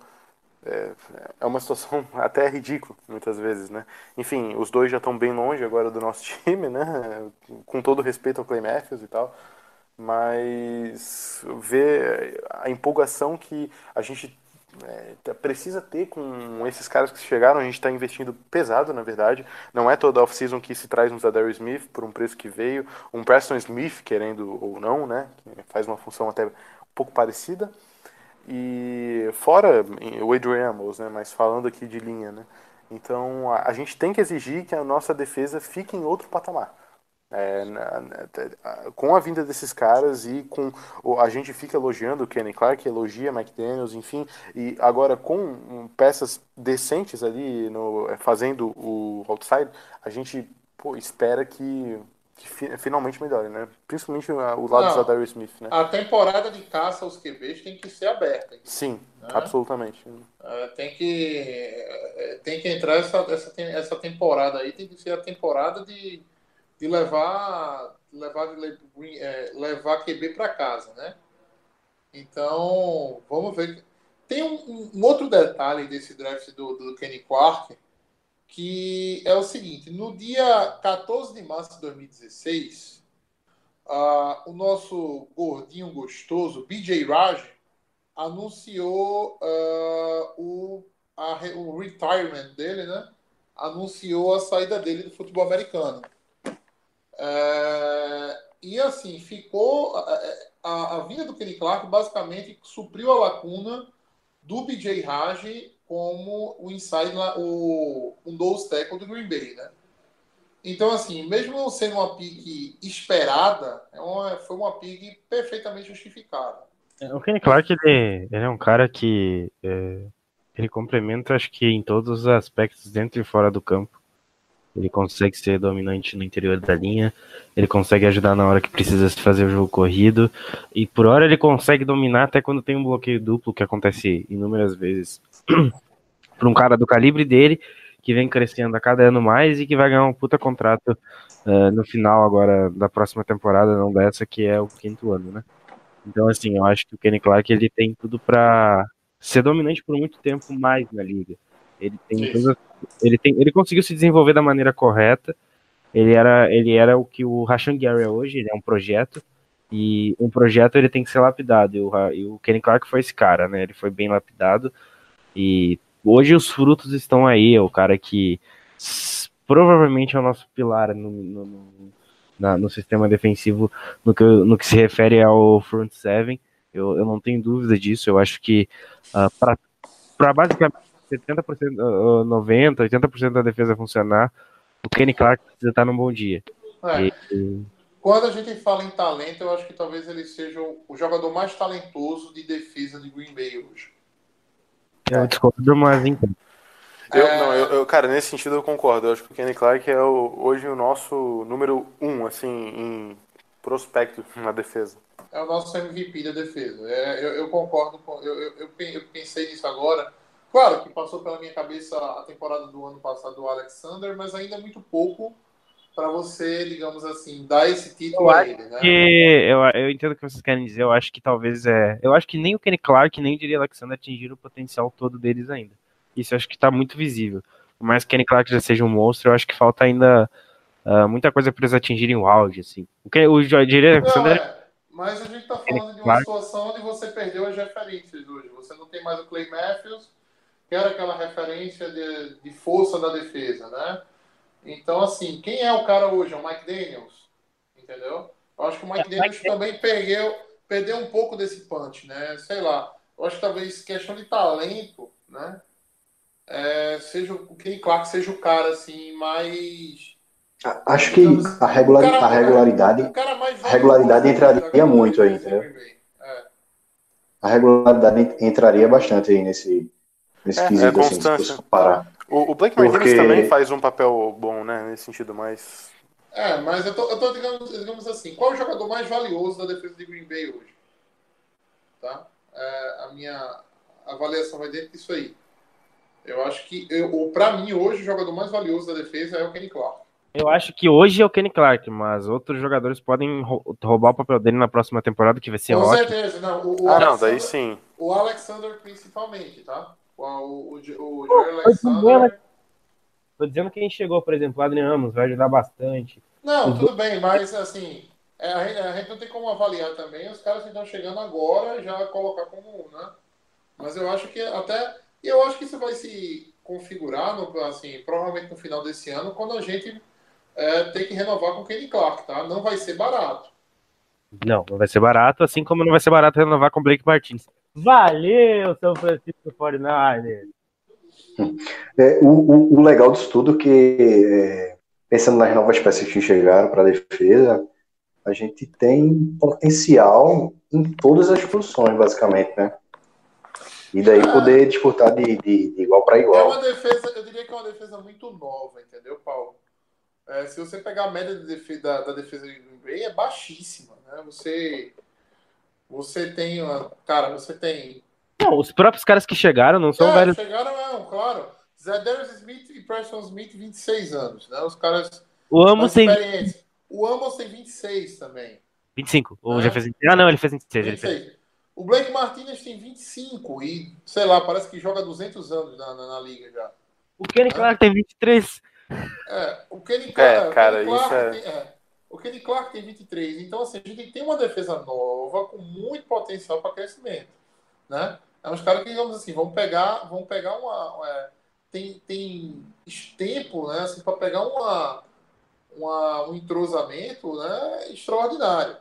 Speaker 7: é, é uma situação até ridícula, muitas vezes, né? Enfim, os dois já estão bem longe agora do nosso time, né? Com todo respeito ao Clay Matthews e tal. Mas ver a empolgação que a gente é, tá- precisa ter com esses caras que chegaram, a gente está investindo pesado, na verdade. Não é toda off-season que se traz um Zadarius Smith por um preço que veio, um Preston Smith, querendo ou não, né? Que faz uma função até um pouco parecida. E fora o Adrian né? Mas falando aqui de linha, né? Então a, a gente tem que exigir que a nossa defesa fique em outro patamar. É, na- na- com a vinda desses caras e com a gente fica elogiando o Kenny Clark, elogia Mike Daniels, enfim, e agora com peças decentes ali no, é, fazendo o outside, a gente pô, espera que, que fi- finalmente melhore, né? Principalmente o lado
Speaker 3: Não.
Speaker 7: da Darius Smith, né?
Speaker 3: A temporada de caça aos QBs tem que ser aberta.
Speaker 7: Sim,
Speaker 3: Né?
Speaker 7: absolutamente.
Speaker 3: É, tem que é, tem que entrar essa, essa, essa temporada aí tem que ser a temporada de, de levar levar é, levar QB para casa, né? Então vamos ver. Tem um, um outro detalhe desse draft do, do Kenny Clark que é o seguinte: no dia 14 de março de 2016, ah, o nosso gordinho gostoso BJ Raj anunciou ah, o, a o retirement dele, né? Anunciou a saída dele do futebol americano. É, e assim, ficou. A, a, a vinda do Kenny Clark basicamente supriu a lacuna do BJ Raj como o inside, o, um nose tackle do Green Bay, né? Então, assim, mesmo sendo uma pique esperada, é uma, foi uma pique perfeitamente justificada.
Speaker 6: O Kenny Clark, ele, ele é um cara que é, ele complementa, acho que em todos os aspectos, dentro e fora do campo. Ele consegue ser dominante no interior da linha. Ele consegue ajudar na hora que precisa se fazer o jogo corrido. E por hora ele consegue dominar até quando tem um bloqueio duplo, que acontece inúmeras vezes. para um cara do calibre dele, que vem crescendo a cada ano mais e que vai ganhar um puta contrato uh, no final agora da próxima temporada, não dessa, que é o quinto ano, né? Então, assim, eu acho que o Kenny Clark ele tem tudo para ser dominante por muito tempo mais na liga. Ele tem ele tem, ele conseguiu se desenvolver da maneira correta. Ele era, ele era o que o Rashan Gary é hoje, ele é um projeto. E um projeto ele tem que ser lapidado. E o, e o Kenny Clark foi esse cara, né? Ele foi bem lapidado. E hoje os frutos estão aí. É o cara que provavelmente é o nosso pilar no, no, no, na, no sistema defensivo no que, no que se refere ao front seven. Eu, eu não tenho dúvida disso. Eu acho que uh, para basicamente 70%, uh, 90%, 80% da defesa funcionar, o Kenny Clark precisa estar num bom dia.
Speaker 3: É. E, quando a gente fala em talento, eu acho que talvez ele seja o jogador mais talentoso de defesa de Green Bay hoje.
Speaker 6: Eu discordo, mas então.
Speaker 7: Eu, não, eu, eu, cara, nesse sentido eu concordo. Eu acho que o Kenny Clark é o, hoje o nosso número um, assim, em prospecto na defesa.
Speaker 3: É o nosso MVP da defesa. É, eu, eu, concordo com. Eu, eu, eu, pensei nisso agora. Claro que passou pela minha cabeça a temporada do ano passado do Alexander, mas ainda é muito pouco para você, digamos assim, dar esse título
Speaker 6: eu
Speaker 3: a ele, né?
Speaker 6: Que eu, eu entendo o que vocês querem dizer. Eu acho que talvez é. Eu acho que nem o Kenny Clark nem o Diri Alexander atingiram o potencial todo deles ainda. Isso eu acho que está muito visível. Por mais que Kenny Clark já seja um monstro, eu acho que falta ainda uh, muita coisa para eles atingirem o auge, assim. O, que, o Diri Alexander.
Speaker 3: É. Mas a gente está falando de uma situação onde você perdeu as referências hoje. Você não tem mais o Clay Matthews, que era aquela referência de, de força da defesa, né? Então, assim, quem é o cara hoje? É o Mike Daniels, entendeu? Eu acho que o Mike é, Daniels Mike também perdeu, perdeu um pouco desse punch, né? Sei lá. Eu acho que talvez questão de talento, né? É, seja o Kenny Clark seja o cara assim mais
Speaker 5: acho que a, regular, cara, a regularidade a regularidade entraria muito aí entendeu? É. a regularidade entraria bastante aí nesse nesse
Speaker 7: é, quesito é assim, se comparar o, o Blake Porque... Martinez também faz um papel bom, né? Nesse sentido, mas.
Speaker 3: É, mas eu tô, eu tô digamos, digamos assim, qual é o jogador mais valioso da defesa de Green Bay hoje? Tá? É, a minha avaliação vai dentro disso aí. Eu acho que, eu, pra mim, hoje, o jogador mais valioso da defesa é o Kenny Clark.
Speaker 6: Eu acho que hoje é o Kenny Clark, mas outros jogadores podem roubar o papel dele na próxima temporada, que vai ser
Speaker 3: Com
Speaker 6: ótimo.
Speaker 3: Com certeza, não. O, o
Speaker 7: ah, não, daí sim.
Speaker 3: O Alexander principalmente, tá? O, o, o, Alexander.
Speaker 6: Tô dizendo que quem chegou, por exemplo, o Adrian Amos vai ajudar bastante.
Speaker 3: Não, tudo bem, mas assim, é, a, gente, a, gente, não tem como avaliar também os caras que estão chegando agora já colocar como um, né? Mas eu acho que até. E eu acho que isso vai se configurar, no, assim, provavelmente no final desse ano, quando a gente é, tem que renovar com o Kenny Clark, tá? Não vai ser barato.
Speaker 6: Não, não vai ser barato, assim como não vai ser barato renovar com o Blake Martins. Valeu, São Francisco 49
Speaker 5: é, o, o, o, legal disso tudo é que, é, pensando nas novas peças que chegaram para a defesa, a gente tem potencial em todas as posições, basicamente, né? E daí é, poder disputar de, de, de igual para igual. É
Speaker 3: uma defesa, eu diria que é uma defesa muito nova, entendeu, Paulo? É, se você pegar a média de defesa, da, da defesa de Green Bay, é baixíssima, né? Você você tem, uma, cara, você tem.
Speaker 6: Não, os próprios caras que chegaram não são
Speaker 3: é,
Speaker 6: velhos.
Speaker 3: Chegaram, não, claro. Zedarius Smith e Preston Smith, 26 anos, né? Os caras.
Speaker 6: O Amos tem.
Speaker 3: O Amos tem 26 também.
Speaker 6: 25. Ou é. já fez 26. Ah, não, ele fez 26. 26. Ele fez.
Speaker 3: O Blake Martinez tem 25 e, sei lá, parece que joga 200 anos na, na, na liga já.
Speaker 6: O Kenny Clark tem 23.
Speaker 3: É, o Kenny Clark.
Speaker 7: É, cara,
Speaker 3: Kenny
Speaker 7: Clark
Speaker 3: isso é... Tem, é o Kenny Clark tem 23. Então, assim, a gente tem uma defesa nova com muito potencial para crescimento. Né? É uns caras que, digamos assim, vão pegar, vão pegar uma. É, tem, tem tempo né, assim, para pegar uma, uma, um entrosamento né, extraordinário.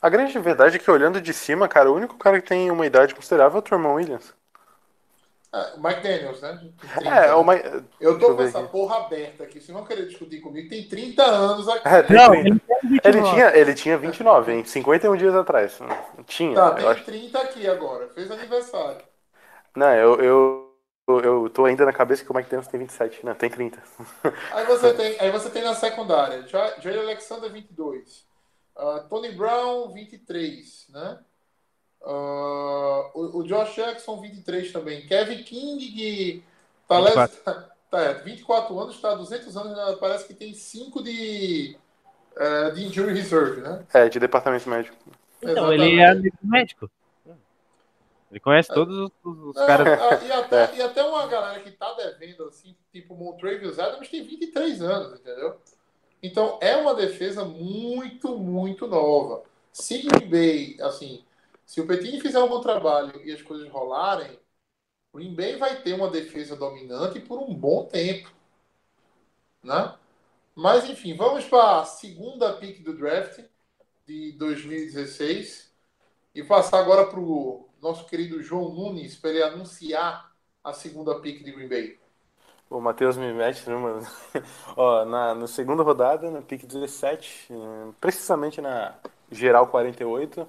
Speaker 7: A grande verdade é que, olhando de cima, cara, o único cara que tem uma idade considerável é o Truman Williams.
Speaker 3: É, Mike Daniels, né?
Speaker 7: 30, é, o Mike...
Speaker 3: Eu tô com essa aqui. porra aberta aqui. Vocês vão querer discutir comigo. Tem 30 anos aqui.
Speaker 7: É, tem não, ele, ele, tinha, ele tinha 29, hein? 51 dias atrás. Tinha.
Speaker 3: Tá, tem acho... 30 aqui agora. Fez aniversário.
Speaker 7: Não, eu, eu, Eu, tô ainda na cabeça que o Mike Davis tem 27. Não, tem 30.
Speaker 3: Aí você tem, aí você tem na secundária, Ja- Jair Alexander 22, ah, Tony Brown 23, né? Ah, o, o Josh Jackson 23 também, Kevin King que tá,
Speaker 6: 24.
Speaker 3: les- tá, é, 24 anos, está há 200 anos, né? parece que tem 5 de eh, de injury reserve, né?
Speaker 7: É, de departamento médico.
Speaker 6: Então, ele é médico. Ele conhece todos os, os-
Speaker 3: Não,
Speaker 6: caras.
Speaker 3: e, até, e até uma galera que tá devendo, assim, tipo Montravius Adams, tem 23 anos, entendeu? Então é uma defesa muito, muito nova. Se Green Bay, assim, se o Petini fizer um bom trabalho e as coisas rolarem, Green Bay vai ter uma defesa dominante por um bom tempo. Né? Mas enfim, vamos para a segunda pick do draft de 2016 e passar agora para o nosso querido João Nunes para ele anunciar a segunda pick de Green Bay.
Speaker 7: O Matheus me mete, né, mano? Ó, na, na segunda rodada, na pick 17, eh, precisamente na geral 48,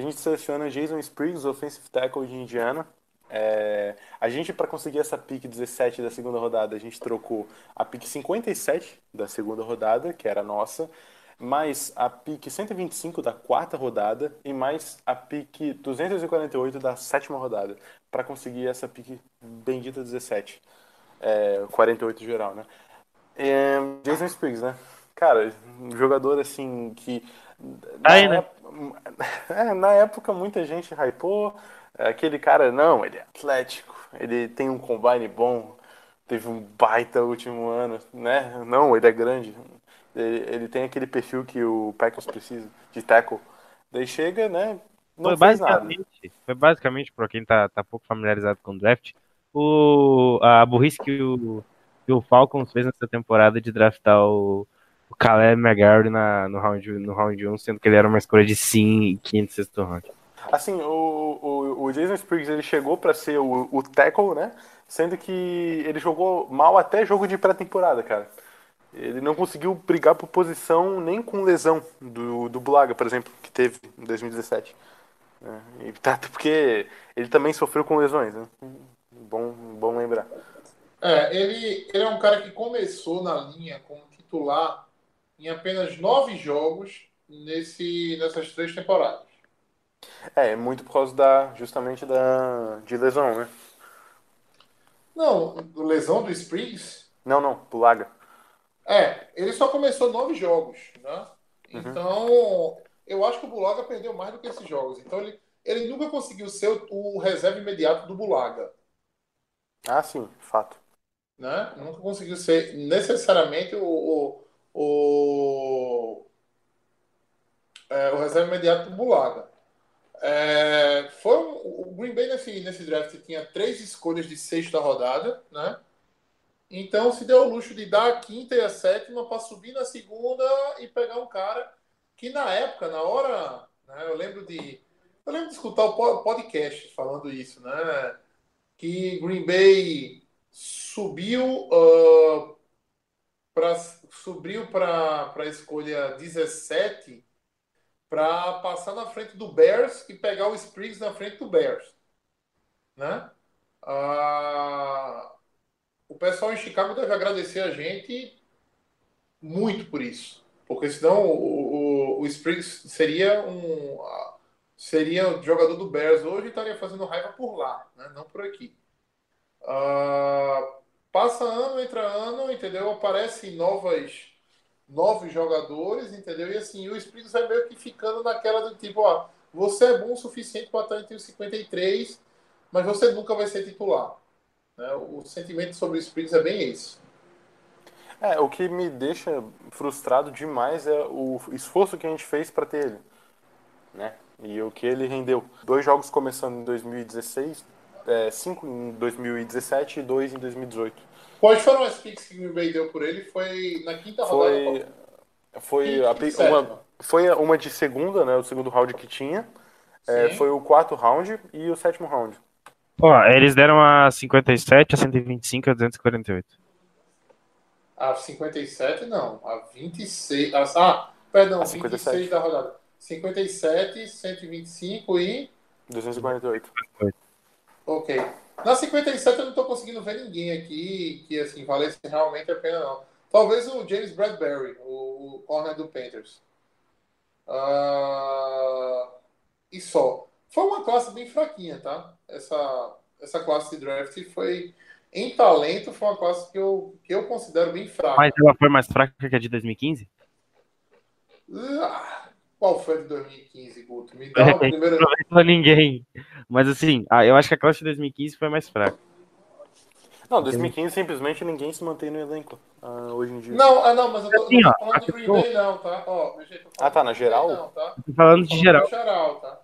Speaker 7: a gente seleciona Jason Spriggs, offensive tackle de Indiana. É, a gente, para conseguir essa pick 17 da segunda rodada, a gente trocou a pick 57 da segunda rodada, que era nossa, mais a pick 125 da quarta rodada e mais a pick 248 da sétima rodada, para conseguir essa pick bendita 17 é, 48 geral, né? É, Jason Spriggs, né? Cara, um jogador assim que. Na,
Speaker 6: Aí, né?
Speaker 7: ép- é, na época muita gente hypou. é, Aquele cara, não, ele é atlético, ele tem um combine bom, teve um baita último ano, né? Não, ele é grande. Ele, ele tem aquele perfil que o Packers precisa, de tackle. Daí chega, né? Não
Speaker 6: foi basicamente, foi basicamente, pra quem tá, tá pouco familiarizado com o draft, o, a burrice que o, que o Falcons fez nessa temporada de draftar o, o Caleb McGarry na, no, round, no round 1, sendo que ele era uma escolha de sim, quinto, sexto round.
Speaker 7: Assim, o, o, o Jason Spriggs ele chegou para ser o, o tackle, né? Sendo que ele jogou mal até jogo de pré-temporada, cara. Ele não conseguiu brigar por posição nem com lesão do, do Bulaga, por exemplo, que teve em 2017. né? E tá- porque ele também sofreu com lesões, né? Bom, bom lembrar.
Speaker 3: É, ele, ele é um cara que começou na linha como titular em apenas nove jogos nesse, nessas três temporadas.
Speaker 7: É, muito por causa da, justamente da, de lesão, né?
Speaker 3: Não, lesão do Springs,
Speaker 7: Não, não, Bulaga.
Speaker 3: É, ele só começou nove jogos, né? Então, eu acho que o Bulaga perdeu mais do que esses jogos. Então, ele, ele nunca conseguiu ser o, o reserva imediato do Bulaga,
Speaker 7: Ah, sim, fato.
Speaker 3: né? Nunca conseguiu ser necessariamente o, o, o, é, o reserva imediato do Bulaga. É, foi o Green Bay nesse, nesse draft tinha três escolhas de sexta rodada, né? Então se deu o luxo de dar a quinta e a sétima para subir na segunda e pegar um cara que na época, na hora, né, eu lembro de eu lembro de escutar o po- podcast falando isso, né? Que Green Bay subiu para subiu para a escolha 17 para passar na frente do Bears e pegar o Spriggs na frente do Bears, né? Ah, o pessoal em Chicago deve agradecer a gente muito por isso, porque senão o, o, o Spriggs seria um seria o jogador do Bears hoje e estaria fazendo raiva por lá, né? não por aqui. Ah, passa ano, entra ano, entendeu? Aparecem novas novos jogadores, entendeu? E assim, o Spriggs vai meio que ficando naquela do tipo, ó, você é bom o suficiente para estar entre os 53, mas você nunca vai ser titular. né? O sentimento sobre o Spriggs é bem esse.
Speaker 7: É, o que me deixa frustrado demais é o esforço que a gente fez para ter ele, né? E o que ele rendeu. Dois jogos começando em 2016, é, cinco em 2017 e dois em 2018.
Speaker 3: Quais foram as picks que o Green Bay deu por ele? Foi na quinta
Speaker 7: Foi,
Speaker 3: rodada.
Speaker 7: foi, a
Speaker 3: e
Speaker 7: uma, foi uma de segunda, né? O segundo round que tinha. É, foi o quarto round e o sétimo round.
Speaker 6: Ó, eles deram a 57, a 125 a 248.
Speaker 3: A 57, não. A 26. a- Ah, perdão,
Speaker 7: A 57.
Speaker 3: 26 da rodada. 57, 125 e.
Speaker 7: 248.
Speaker 3: Ok. Na 57 eu não tô conseguindo ver ninguém aqui que assim valesse realmente a pena não. Talvez o James Bradbury, o, o corner do Panthers. Ah, e só. Foi uma classe bem fraquinha, tá? Essa, essa classe de draft foi em talento foi uma classe que eu, que eu considero bem fraca.
Speaker 6: Mas ela foi mais fraca que a de 2015?
Speaker 3: Ah, qual foi de 2015, Guto? Me dá uma primeira.
Speaker 6: Não ninguém. Mas assim, ah, eu acho que a classe de 2015 foi mais fraca.
Speaker 7: Não, 2015 simplesmente ninguém se mantém no elenco ah, hoje em dia.
Speaker 3: Não, ah, não, mas eu tô,
Speaker 6: Assim,
Speaker 3: não
Speaker 6: ó,
Speaker 3: tô falando de
Speaker 6: a
Speaker 3: Green
Speaker 6: pessoa-
Speaker 3: Bay, não, tá? Ó,
Speaker 7: Ah, tá, na geral?
Speaker 3: Não, tá?
Speaker 6: Tô falando de
Speaker 3: Falando
Speaker 6: geral.
Speaker 3: do geral, tá?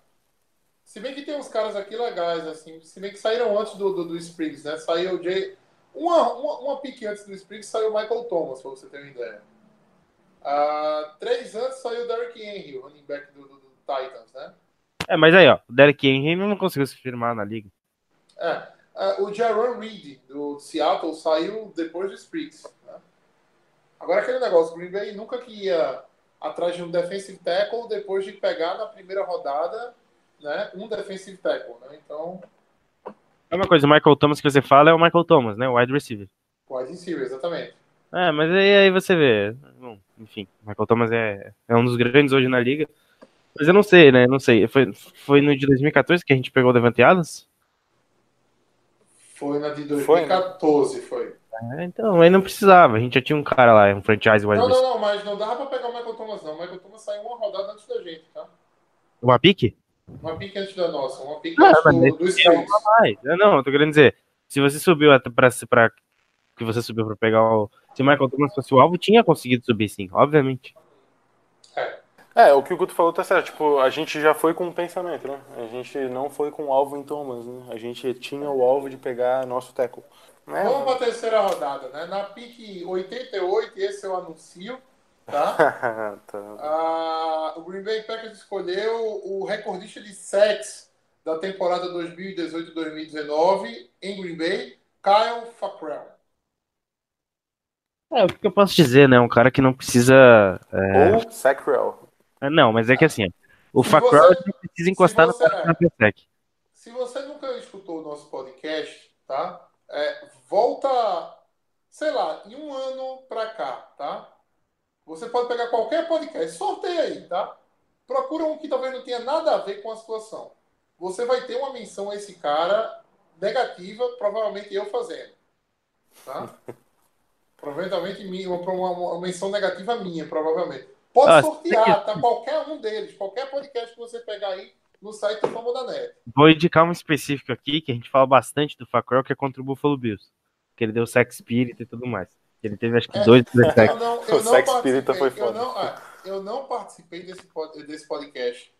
Speaker 3: Se bem que tem uns caras aqui legais, assim, se bem que saíram antes do, do, do Spriggs, né? Saiu o Jay. Uma, uma, uma pique antes do Spriggs saiu o Michael Thomas, pra você ter uma ideia. Ah, três antes saiu o Derrick Henry, o running back do, do, do Titans, né?
Speaker 6: É, mas aí, ó, o Derek Henry não conseguiu se firmar na liga.
Speaker 3: É. Ah, o Jaron Reed, do Seattle, saiu depois do Spriggs. Né? Agora aquele negócio, o Green Bay nunca que ia atrás de um defensive tackle depois de pegar na primeira rodada né, um defensive tackle. Né? Então,
Speaker 6: É uma coisa, o Michael Thomas que você fala é o Michael Thomas, né? O wide receiver.
Speaker 3: wide receiver, exatamente.
Speaker 6: É, mas aí, aí você vê. Enfim, o Michael Thomas é, é um dos grandes hoje na liga. Mas eu não sei, né? Não sei. Foi, foi no de 2014 que a gente pegou o Devante Adams?
Speaker 3: Foi na de
Speaker 7: Foi, né?
Speaker 3: 2014, foi.
Speaker 6: É, então, aí não precisava. A gente já tinha um cara lá, um franchise wide
Speaker 3: Não, não, não, mas não dava pra pegar o Michael Thomas, não. O Michael Thomas saiu uma rodada antes da gente, tá?
Speaker 6: Uma pique?
Speaker 3: Uma pique antes da nossa, uma pique
Speaker 6: Não,
Speaker 3: antes do, do
Speaker 6: é mais. Não, eu tô querendo dizer, se você subiu até pra, pra que você subiu pra pegar o. Se Michael Thomas fosse o alvo, tinha conseguido subir sim, obviamente.
Speaker 7: É, o que o Guto falou tá certo. Tipo, a gente já foi com um pensamento, né? A gente não foi com o alvo em Thomas, né? A gente tinha o alvo de pegar nosso tackle. Né?
Speaker 3: Vamos pra terceira rodada, né? Na pique 88, esse eu anuncio, tá?
Speaker 7: tá.
Speaker 3: Ah, o Green Bay Packers escolheu o recordista de sacks da temporada 2018-2019 em Green Bay, Kyle Fackrell.
Speaker 6: É, o que eu posso dizer, né? Um cara que não precisa. É...
Speaker 7: Ou Sacrell.
Speaker 6: é, Não, mas é que assim, ó, o não precisa encostar
Speaker 3: você-
Speaker 6: no na PSEC.
Speaker 3: Se você nunca escutou o nosso podcast, tá? É, volta, sei lá, em um ano pra cá, tá? Você pode pegar qualquer podcast, sorteia aí, tá? Procura um que talvez não tenha nada a ver com a situação. Você vai ter uma menção a esse cara negativa, provavelmente eu fazendo, tá? provavelmente minha, uma, uma, uma menção negativa minha, provavelmente. Pode
Speaker 6: Ah,
Speaker 3: sortear, tá? Qualquer um deles, qualquer podcast que você pegar aí no site do Fama da Net.
Speaker 6: Vou indicar um específico aqui, que a gente fala bastante do Facroy, que é contra o Buffalo Bills. Que ele deu sex spirit e tudo mais. Ele teve acho que
Speaker 3: É.
Speaker 6: dois três sacks.
Speaker 3: Eu não,
Speaker 7: O
Speaker 3: eu não
Speaker 7: Sex
Speaker 3: participei,
Speaker 7: foi
Speaker 3: eu
Speaker 7: foda.
Speaker 3: não, ah, eu não participei desse, desse podcast.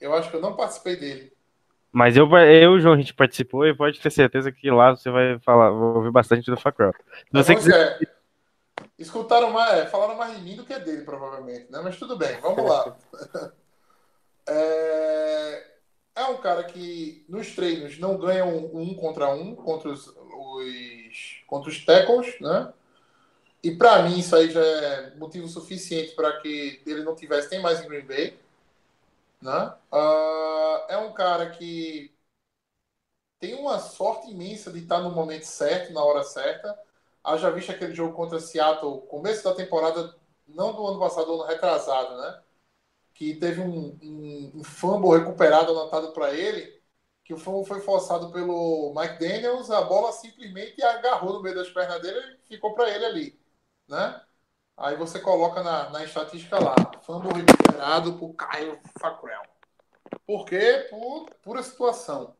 Speaker 3: Eu acho que eu não participei dele.
Speaker 6: Mas eu, eu e o João, a gente participou e pode ter certeza que lá você vai falar, vou ouvir bastante do Facroy. Se você
Speaker 3: Pois
Speaker 6: quiser.
Speaker 3: é, escutaram mais, é, falaram mais de mim do que dele, provavelmente, né? Mas tudo bem, vamos lá. É, é um cara que nos treinos não ganha um, um contra um contra os, os- contra os tackles, né? E para mim isso aí já é motivo suficiente para que ele não tivesse nem mais em Green Bay, né? Ah, é um cara que tem uma sorte imensa de estar no momento certo, na hora certa. Haja visto aquele jogo contra Seattle, começo da temporada, não do ano passado, do ano retrasado, né? Que teve um, um, um fumble recuperado anotado para ele, que o fumble foi forçado pelo Mike Daniels, a bola simplesmente agarrou no meio das pernas dele e ficou para ele ali, né? Aí você coloca na, na estatística lá, fumble recuperado por Kyle Fackrell. Por quê? Por pura situação.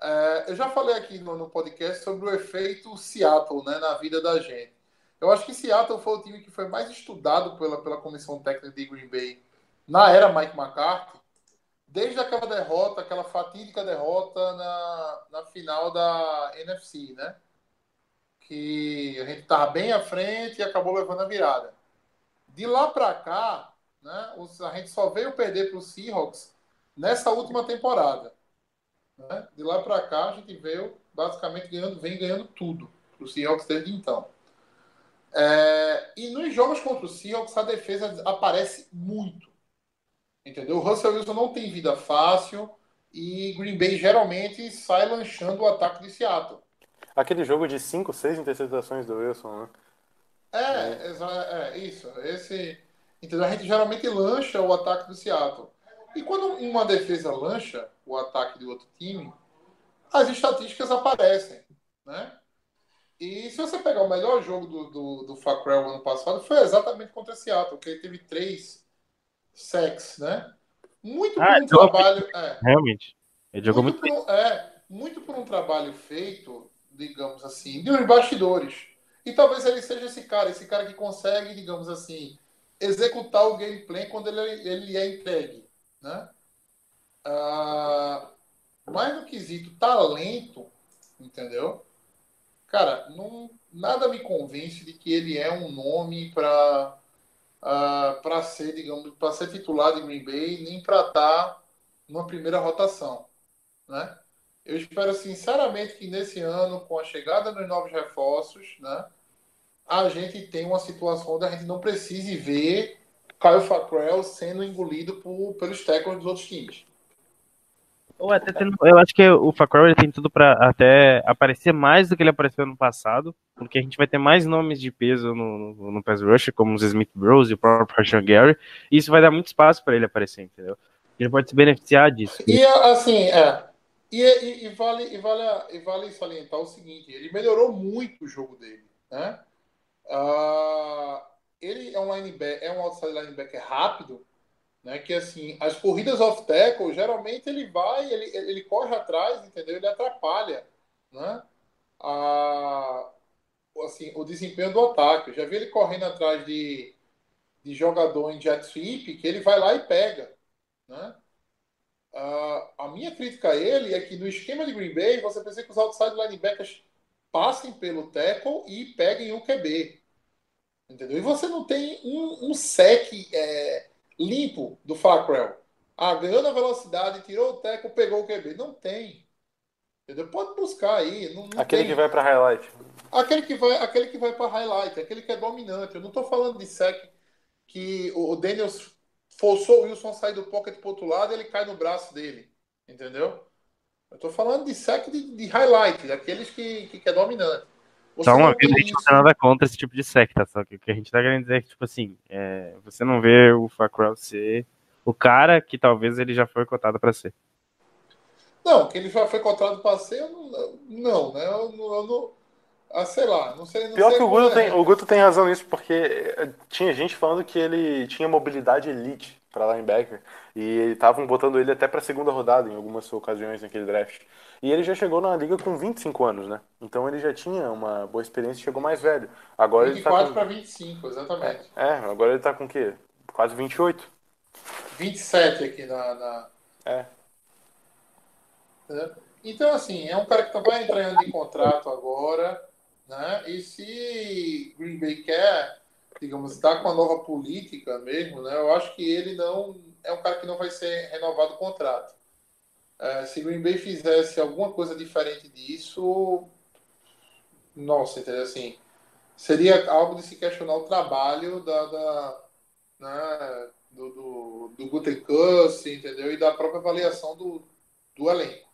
Speaker 3: É, eu já falei aqui no, no podcast sobre o efeito Seattle né, na vida da gente. Eu acho que Seattle foi o time que foi mais estudado pela, pela comissão técnica de Green Bay na era Mike McCarthy, desde aquela derrota, aquela fatídica derrota na, na final da NFC, né? Que a gente estava bem à frente e acabou levando a virada. De lá para cá, né, os- a gente só veio perder para os Seahawks nessa última temporada. Né? De lá para cá, a gente veio basicamente ganhando, vem ganhando tudo para o Seahawks desde então. É, e nos jogos contra o Seahawks, a defesa aparece muito. Entendeu? O Russell Wilson não tem vida fácil e Green Bay geralmente sai lanchando o ataque de Seattle.
Speaker 7: Aquele jogo de 5, 6 interceptações do Wilson, né?
Speaker 3: É, exa- é, isso. Esse, entendeu? A gente geralmente lancha o ataque do Seattle. E quando uma defesa lancha o ataque do outro time, as estatísticas aparecem, né? E se você pegar o melhor jogo do, do, do Fackrell ano passado, foi exatamente contra Seattle, que ele teve três sacks, né? Muito por
Speaker 6: Ah,
Speaker 3: um
Speaker 6: jogou
Speaker 3: trabalho... É,
Speaker 6: Realmente. Ele jogou muito
Speaker 3: por um, é, muito por um trabalho feito, digamos assim, de uns bastidores. E talvez ele seja esse cara, esse cara que consegue, digamos assim, executar o gameplay quando ele, ele é entregue. Né? Ah, mas no quesito talento, entendeu? Cara, não, nada me convence de que ele é um nome para para ser, digamos, para ser titular de Green Bay, nem para estar numa primeira rotação, né? Eu espero sinceramente que nesse ano, com a chegada dos novos reforços, né, a gente tenha uma situação onde a gente não precise ver Kyle Fackrell sendo engolido por, pelos tackles dos outros times.
Speaker 6: Ou até tendo- eu acho que o Facroy ele tem tudo pra até aparecer mais do que ele apareceu no passado, porque a gente vai ter mais nomes de peso no, no, no pass rush, como os Smith Bros e o próprio Rashan Gary, e isso vai dar muito espaço para ele aparecer, entendeu? Ele pode se beneficiar disso.
Speaker 3: E assim, é. E, e- e vale, e, vale, e vale salientar o seguinte: ele melhorou muito o jogo dele. Né? Ah, ele é um linebacker, é um outside linebacker rápido, né? Que assim, as corridas off tackle, geralmente ele vai, ele, ele corre atrás, entendeu? Ele atrapalha, né? Ah, assim, o desempenho do ataque. Eu já vi ele correndo atrás de, de jogador em jet sweep, que ele vai lá e pega, né? Ah, a minha crítica a ele é que no esquema de Green Bay você precisa que os outside linebackers passem pelo tackle e peguem o QB. Entendeu? E você não tem um, um sec é, limpo do Fackrell. Ah, ganhou na velocidade, tirou o tackle, pegou o QB. Não tem. Entendeu? Pode buscar aí. Não, não
Speaker 7: Aquele
Speaker 3: tem.
Speaker 7: que vai pra highlight.
Speaker 3: Aquele que vai, aquele que vai para highlight, aquele que é dominante. Eu não estou falando de sec que o Daniels forçou o Wilson a sair do pocket pro outro lado e ele cai no braço dele. Entendeu? Eu estou falando de sec de, de highlight, daqueles que, que, que é dominante. Você
Speaker 6: uma vez a gente não tem nada contra esse tipo de sec, tá? Só que o que a gente tá querendo dizer é que, tipo assim, é, você não vê o Facroy ser o cara que talvez ele já foi cotado pra ser.
Speaker 3: Não, que ele já foi contratado para ser, eu não, não, né? Eu não, eu não- ah, sei lá, não sei. Não
Speaker 7: Pior
Speaker 3: sei
Speaker 7: que o Guto,
Speaker 3: é.
Speaker 7: tem, o Guto tem razão nisso, porque eh, tinha gente falando que ele tinha mobilidade elite pra linebacker. E estavam botando ele até pra segunda rodada em algumas ocasiões naquele draft. E ele já chegou na liga com 25 anos, né? Então ele já tinha uma boa experiência e chegou mais velho. Agora ele tá
Speaker 3: 24
Speaker 7: com...
Speaker 3: para 25, exatamente.
Speaker 7: É, agora ele tá com o quê? Quase 28.
Speaker 3: 27 aqui na. na-
Speaker 7: É.
Speaker 3: Então, assim, é um cara que vai entrar em contrato agora, né? E se Green Bay quer, digamos, dar com a nova política mesmo, né? Eu acho que ele não é um cara que não vai ser renovado o contrato. É, se Green Bay fizesse alguma coisa diferente disso, nossa, entendeu? Assim, seria algo de se questionar o trabalho da, da né, do, do, do Gutekunst, entendeu? E da própria avaliação do, do elenco.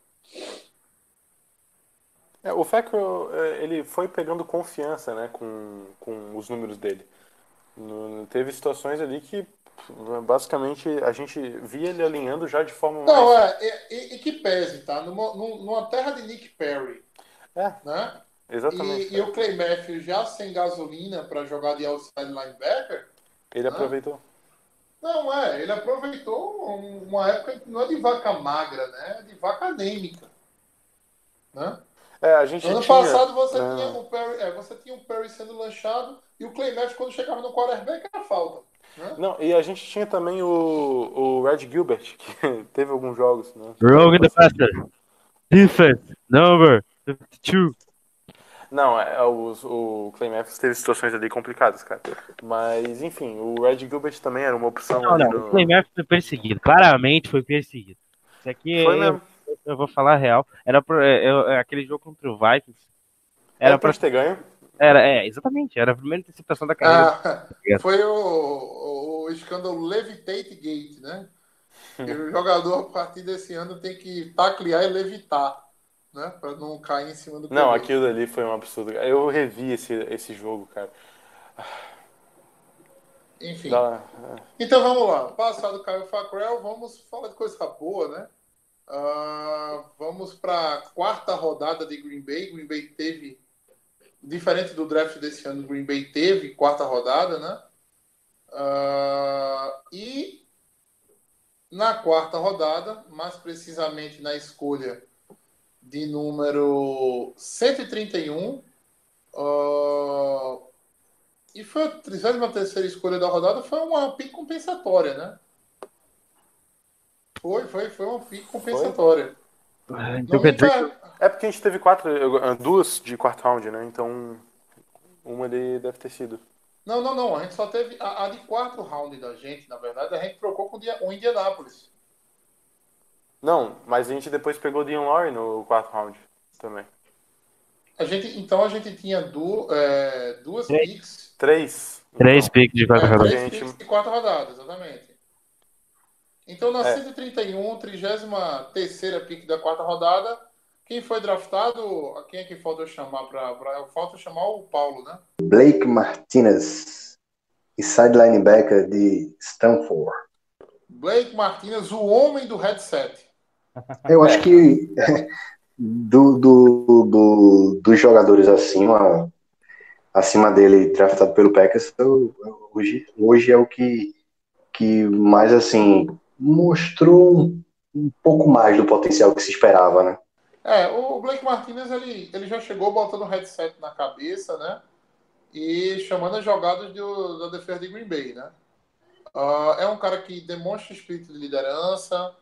Speaker 7: É, o Fackrell, eh, ele foi pegando confiança, né, com, com os números dele. No- teve situações ali que, basicamente, a gente via ele alinhando já de forma
Speaker 3: Não,
Speaker 7: mais...
Speaker 3: é, e, e- e que pese, tá? Numa, num- numa terra de Nick Perry,
Speaker 7: É,
Speaker 3: né?
Speaker 7: exatamente.
Speaker 3: E, e o Clay Matthews já sem gasolina para jogar de outside linebacker,
Speaker 7: Ele aproveitou.
Speaker 3: não é, ele aproveitou um- uma época que não é de vaca magra, né? É de vaca anêmica. Né?
Speaker 7: É, a gente
Speaker 3: Ano
Speaker 7: tinha...
Speaker 3: passado você
Speaker 7: Ah.
Speaker 3: tinha o Perry, é, você tinha o Perry sendo lanchado e o Clay Matthews quando chegava no quarterback era falta. Né?
Speaker 7: Não, e a gente tinha também o, o Red Gilbert, que teve alguns jogos, né?
Speaker 6: Rogue the passer. Defense. Number 52.
Speaker 7: Não, é, os- o Clay Matthews teve situações ali complicadas, cara. Mas, enfim, o Red Gilbert também era uma opção
Speaker 6: Não, não.
Speaker 7: do-
Speaker 6: O Clay foi perseguido. Claramente foi perseguido. Isso aqui
Speaker 7: Foi
Speaker 6: eu,
Speaker 7: mesmo.
Speaker 6: Eu vou falar a real. Era pro, é, é, aquele jogo contra o Vikings.
Speaker 7: Era
Speaker 6: Era
Speaker 7: pra
Speaker 6: pra,
Speaker 7: ter ganho.
Speaker 6: era, é, exatamente. Era a primeira interceptação da carreira.
Speaker 3: Ah, foi o, o, escândalo Levitate Gate, né? E o jogador, a partir desse ano, tem que taclear e levitar, né? Pra não cair em cima do
Speaker 7: Não,
Speaker 3: QB.
Speaker 7: aquilo ali foi um absurdo. Eu revi esse, esse jogo, cara.
Speaker 3: Enfim.
Speaker 7: Dá-
Speaker 3: Então vamos lá. Passado Caio Facrell, vamos falar de coisa boa, né? Ah, vamos para a quarta rodada de Green Bay. Green Bay teve, diferente do draft desse ano, Green Bay teve quarta rodada, né? Ah, e na quarta rodada, mais precisamente na escolha de número 131, ah, e foi a 33 escolha da rodada, foi uma pick compensatória, né? Foi, foi, foi uma pick compensatória.
Speaker 6: Então
Speaker 3: me
Speaker 6: dizer
Speaker 3: per-
Speaker 7: É porque a gente teve quatro, duas de quarto round, né? Então, uma deve ter sido.
Speaker 3: Não, não, não. A gente só teve a, a de quarto round da gente, na verdade, a gente trocou com o Dia- o Indianapolis.
Speaker 7: Não, mas a gente depois pegou o Dean Lowry no quarto round também.
Speaker 3: A gente, então a gente tinha du, é, duas
Speaker 6: Três.
Speaker 3: picks.
Speaker 7: Três.
Speaker 6: três
Speaker 7: Então,
Speaker 6: picks de quatro
Speaker 3: É,
Speaker 6: rodadas.
Speaker 3: três picks de quarta rodada, exatamente. Então, na
Speaker 7: É.
Speaker 3: 131, 33 pick da quarta rodada, quem foi draftado? Quem é que falta chamar para. Falta chamar o Paulo, né?
Speaker 8: Blake Martinez, inside linebacker de Stanford.
Speaker 3: Blake Martinez, o homem do headset.
Speaker 8: Eu acho que do, do, do- dos jogadores acima, acima dele, draftado pelo Packers, hoje, hoje é o que, que mais assim mostrou um, um pouco mais do potencial que se esperava, né?
Speaker 3: É, o Blake Martinez ele, ele já chegou botando o headset na cabeça, né? E chamando as jogadas do- da defesa de Green Bay, né? Ah, é um cara que demonstra espírito de liderança,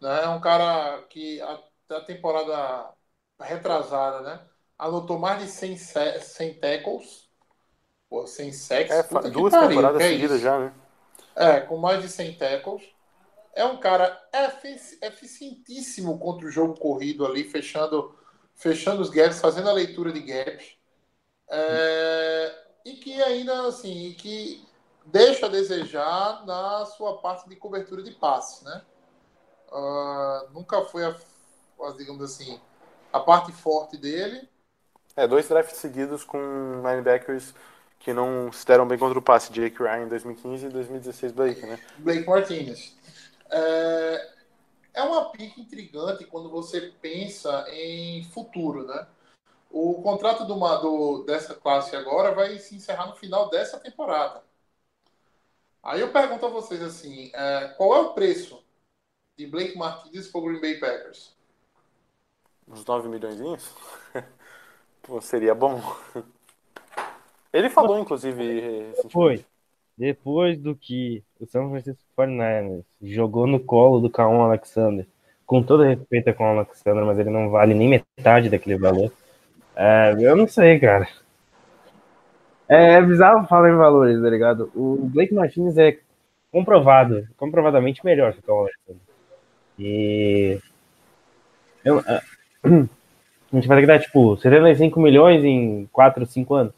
Speaker 3: né? É um cara que a, a temporada retrasada, né? Anotou mais de 100, se- 100 tackles, pô, 100 sacks.
Speaker 7: É, duas temporadas
Speaker 3: é
Speaker 7: seguidas
Speaker 3: isso?
Speaker 7: já, né?
Speaker 3: É, com mais de 100 tackles. É um cara efici- eficientíssimo contra o jogo corrido ali, fechando, fechando os gaps, fazendo a leitura de gaps. É, e que ainda, assim, que deixa a desejar na sua parte de cobertura de passe, né? Ah, nunca foi, a, digamos assim, a parte forte dele.
Speaker 7: É, dois drafts seguidos com linebackers que não se deram bem contra o passe. Jake Ryan em 2015 e 2016 Blake, né?
Speaker 3: Blake Martinez. É, é uma pique intrigante quando você pensa em futuro, né? O contrato do, do- dessa classe agora vai se encerrar no final dessa temporada. Aí eu pergunto a vocês assim, é, qual é o preço de Blake Martinez para o Green Bay Packers?
Speaker 7: Uns 9 milhões? Pô, seria bom. Ele falou, inclusive, recentemente.
Speaker 6: Foi. Depois do que o São Francisco 49ers jogou no colo do Kaon Alexander, com todo respeito com o Alexander, mas ele não vale nem metade daquele valor. É, eu não sei, cara. É, bizarro falar em valores, tá ligado? O Blake Martinez é comprovado, comprovadamente melhor que o Kaon Alexander. E. Eu, a a gente vai ter que dar, tipo, 75 milhões em 4, 5 anos.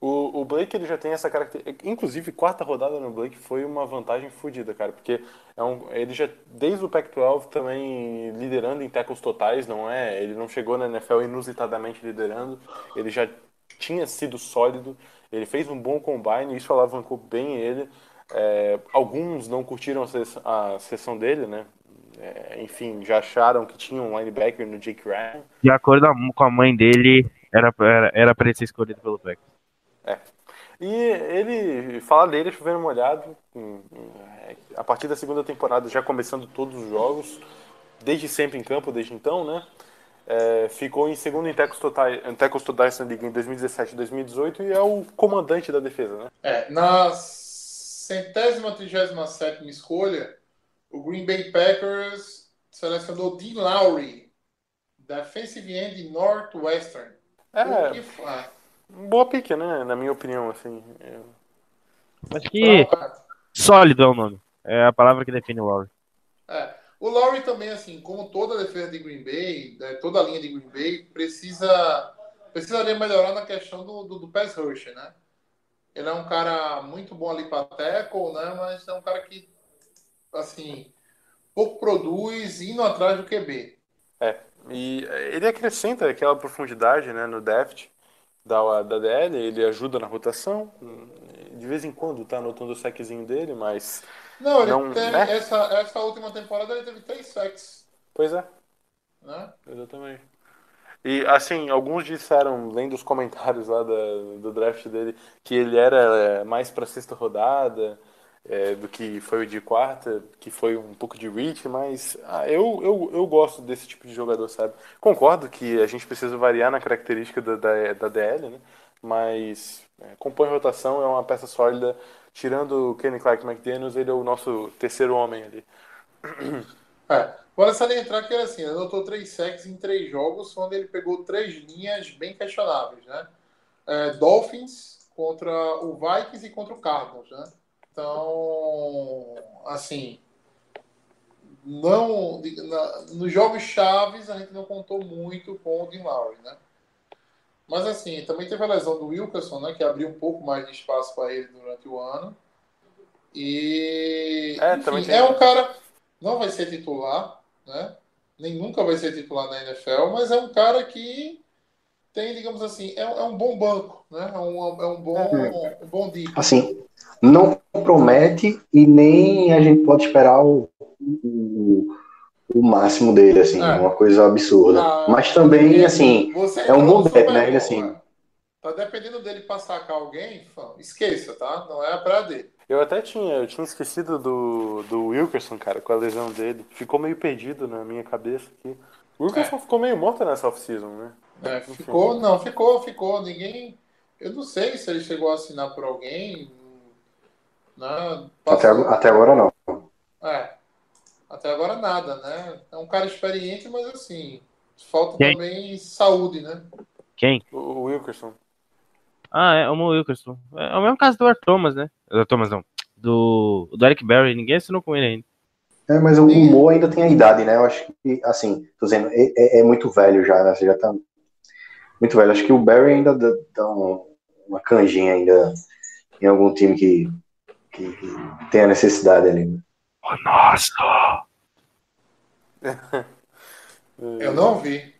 Speaker 7: O, o Blake ele já tem essa característica. Inclusive, quarta rodada no Blake foi uma vantagem fodida, cara, porque é um, ele já, desde o Pac-12, também liderando em tackles totais, não é? Ele não chegou na NFL inusitadamente liderando, ele já tinha sido sólido, ele fez um bom combine, isso alavancou bem ele. É, alguns não curtiram a, ses- a sessão dele, né? É, enfim, já acharam que tinha um linebacker no Jake Ryan.
Speaker 6: De acordo com a mãe dele, era, era, era ele ser escolhido pelo Packers.
Speaker 7: E ele, falar dele, chovendo molhado, a partir da segunda temporada, já começando todos os jogos, desde sempre em campo, desde então, né? É, ficou em segundo em tackles totais, na liga em 2017 e 2018 e é o comandante da defesa, né?
Speaker 3: É, na centésima, trigésima sétima escolha, o Green Bay Packers selecionou Dean Lowry, defensive end Northwestern. O
Speaker 7: É,
Speaker 3: que fa-
Speaker 7: boa pique, né? Na minha opinião, assim. É,
Speaker 6: Acho que
Speaker 3: Pra-
Speaker 6: sólido é o nome. É a palavra que define o Lowry.
Speaker 3: É. O Lowry também, assim, como toda a defesa de Green Bay, né, toda a linha de Green Bay, precisa precisaria melhorar na questão do, do, do pass rush, né? Ele é um cara muito bom ali para tackle, né? Mas é um cara que, assim, pouco produz indo atrás do QB.
Speaker 7: E ele acrescenta aquela profundidade né, no depth da, da DL, ele ajuda na rotação. De vez em quando tá anotando o saquezinho dele, mas.
Speaker 3: Não, ele
Speaker 7: Não, né?
Speaker 3: essa, essa última temporada ele teve três sacks,
Speaker 7: Pois é,
Speaker 3: né?
Speaker 7: exatamente. E assim, alguns disseram, lendo os comentários lá da- do draft dele, que ele era é, mais pra sexta rodada é, do que foi o de quarta, que foi um pouco de reach, mas ah, eu, eu, eu gosto desse tipo de jogador, sabe? Concordo que a gente precisa variar na característica da, da, da DL, né? Mas é, compõe rotação, é uma peça sólida. Tirando o Kenny Clark McDaniels, ele é o nosso terceiro homem ali.
Speaker 3: É. Vale salientar que ele assim, ele anotou três sacks em três jogos, onde ele pegou três linhas bem questionáveis, né? É, Dolphins contra o Vikings e contra o Cardinals, né? Então, assim, não na- nos jogos chaves a gente não contou muito com o Dean Lowry, né? Mas assim, também teve a lesão do Wilkerson, né? Que abriu um pouco mais de espaço para ele durante o ano. E
Speaker 7: É,
Speaker 3: enfim, é um cara não vai ser titular, né? Nem nunca vai ser titular na NFL, mas é um cara que tem, digamos assim, é, é um bom banco, né? É um, é um bom, um bom dica.
Speaker 8: Assim, não promete e nem a gente pode esperar o, o, o máximo dele, assim,
Speaker 3: É.
Speaker 8: uma coisa absurda.
Speaker 3: Ah,
Speaker 8: Mas também, assim,
Speaker 3: Você
Speaker 8: é um bom bet, né? Ele, assim-.
Speaker 3: Tá dependendo dele pra sacar alguém, fã, esqueça, tá? Não é a praia dele.
Speaker 7: Eu até tinha, eu tinha esquecido do, do Wilkerson, cara, com a lesão dele. Ficou meio perdido na minha cabeça aqui. O Wilkerson ficou meio morto nessa off-season, né?
Speaker 3: É, ficou, não, ficou, ficou. Ninguém. Eu não sei se ele chegou a assinar por alguém. Né?
Speaker 8: Até, até agora não.
Speaker 3: É. Até agora nada, né? É um cara experiente, mas assim, falta
Speaker 6: Quem?
Speaker 3: também saúde, né?
Speaker 6: Quem?
Speaker 7: O, o Wilkerson.
Speaker 6: Ah, é o Mo Wilkerson. É o mesmo caso do Art Thomas, né? Do Thomas não. Do, do Eric Berry. Ninguém assinou com ele ainda.
Speaker 8: É, mas o. Mo ainda tem a idade, né? Eu acho que, assim, tô dizendo, é, é- é muito velho já, né? Você já tá muito velho. Acho que o Barry ainda dá, dá um- uma canjinha ainda em algum time que, que, que tem a necessidade ali. né?
Speaker 6: Nossa!
Speaker 3: Eu não vi.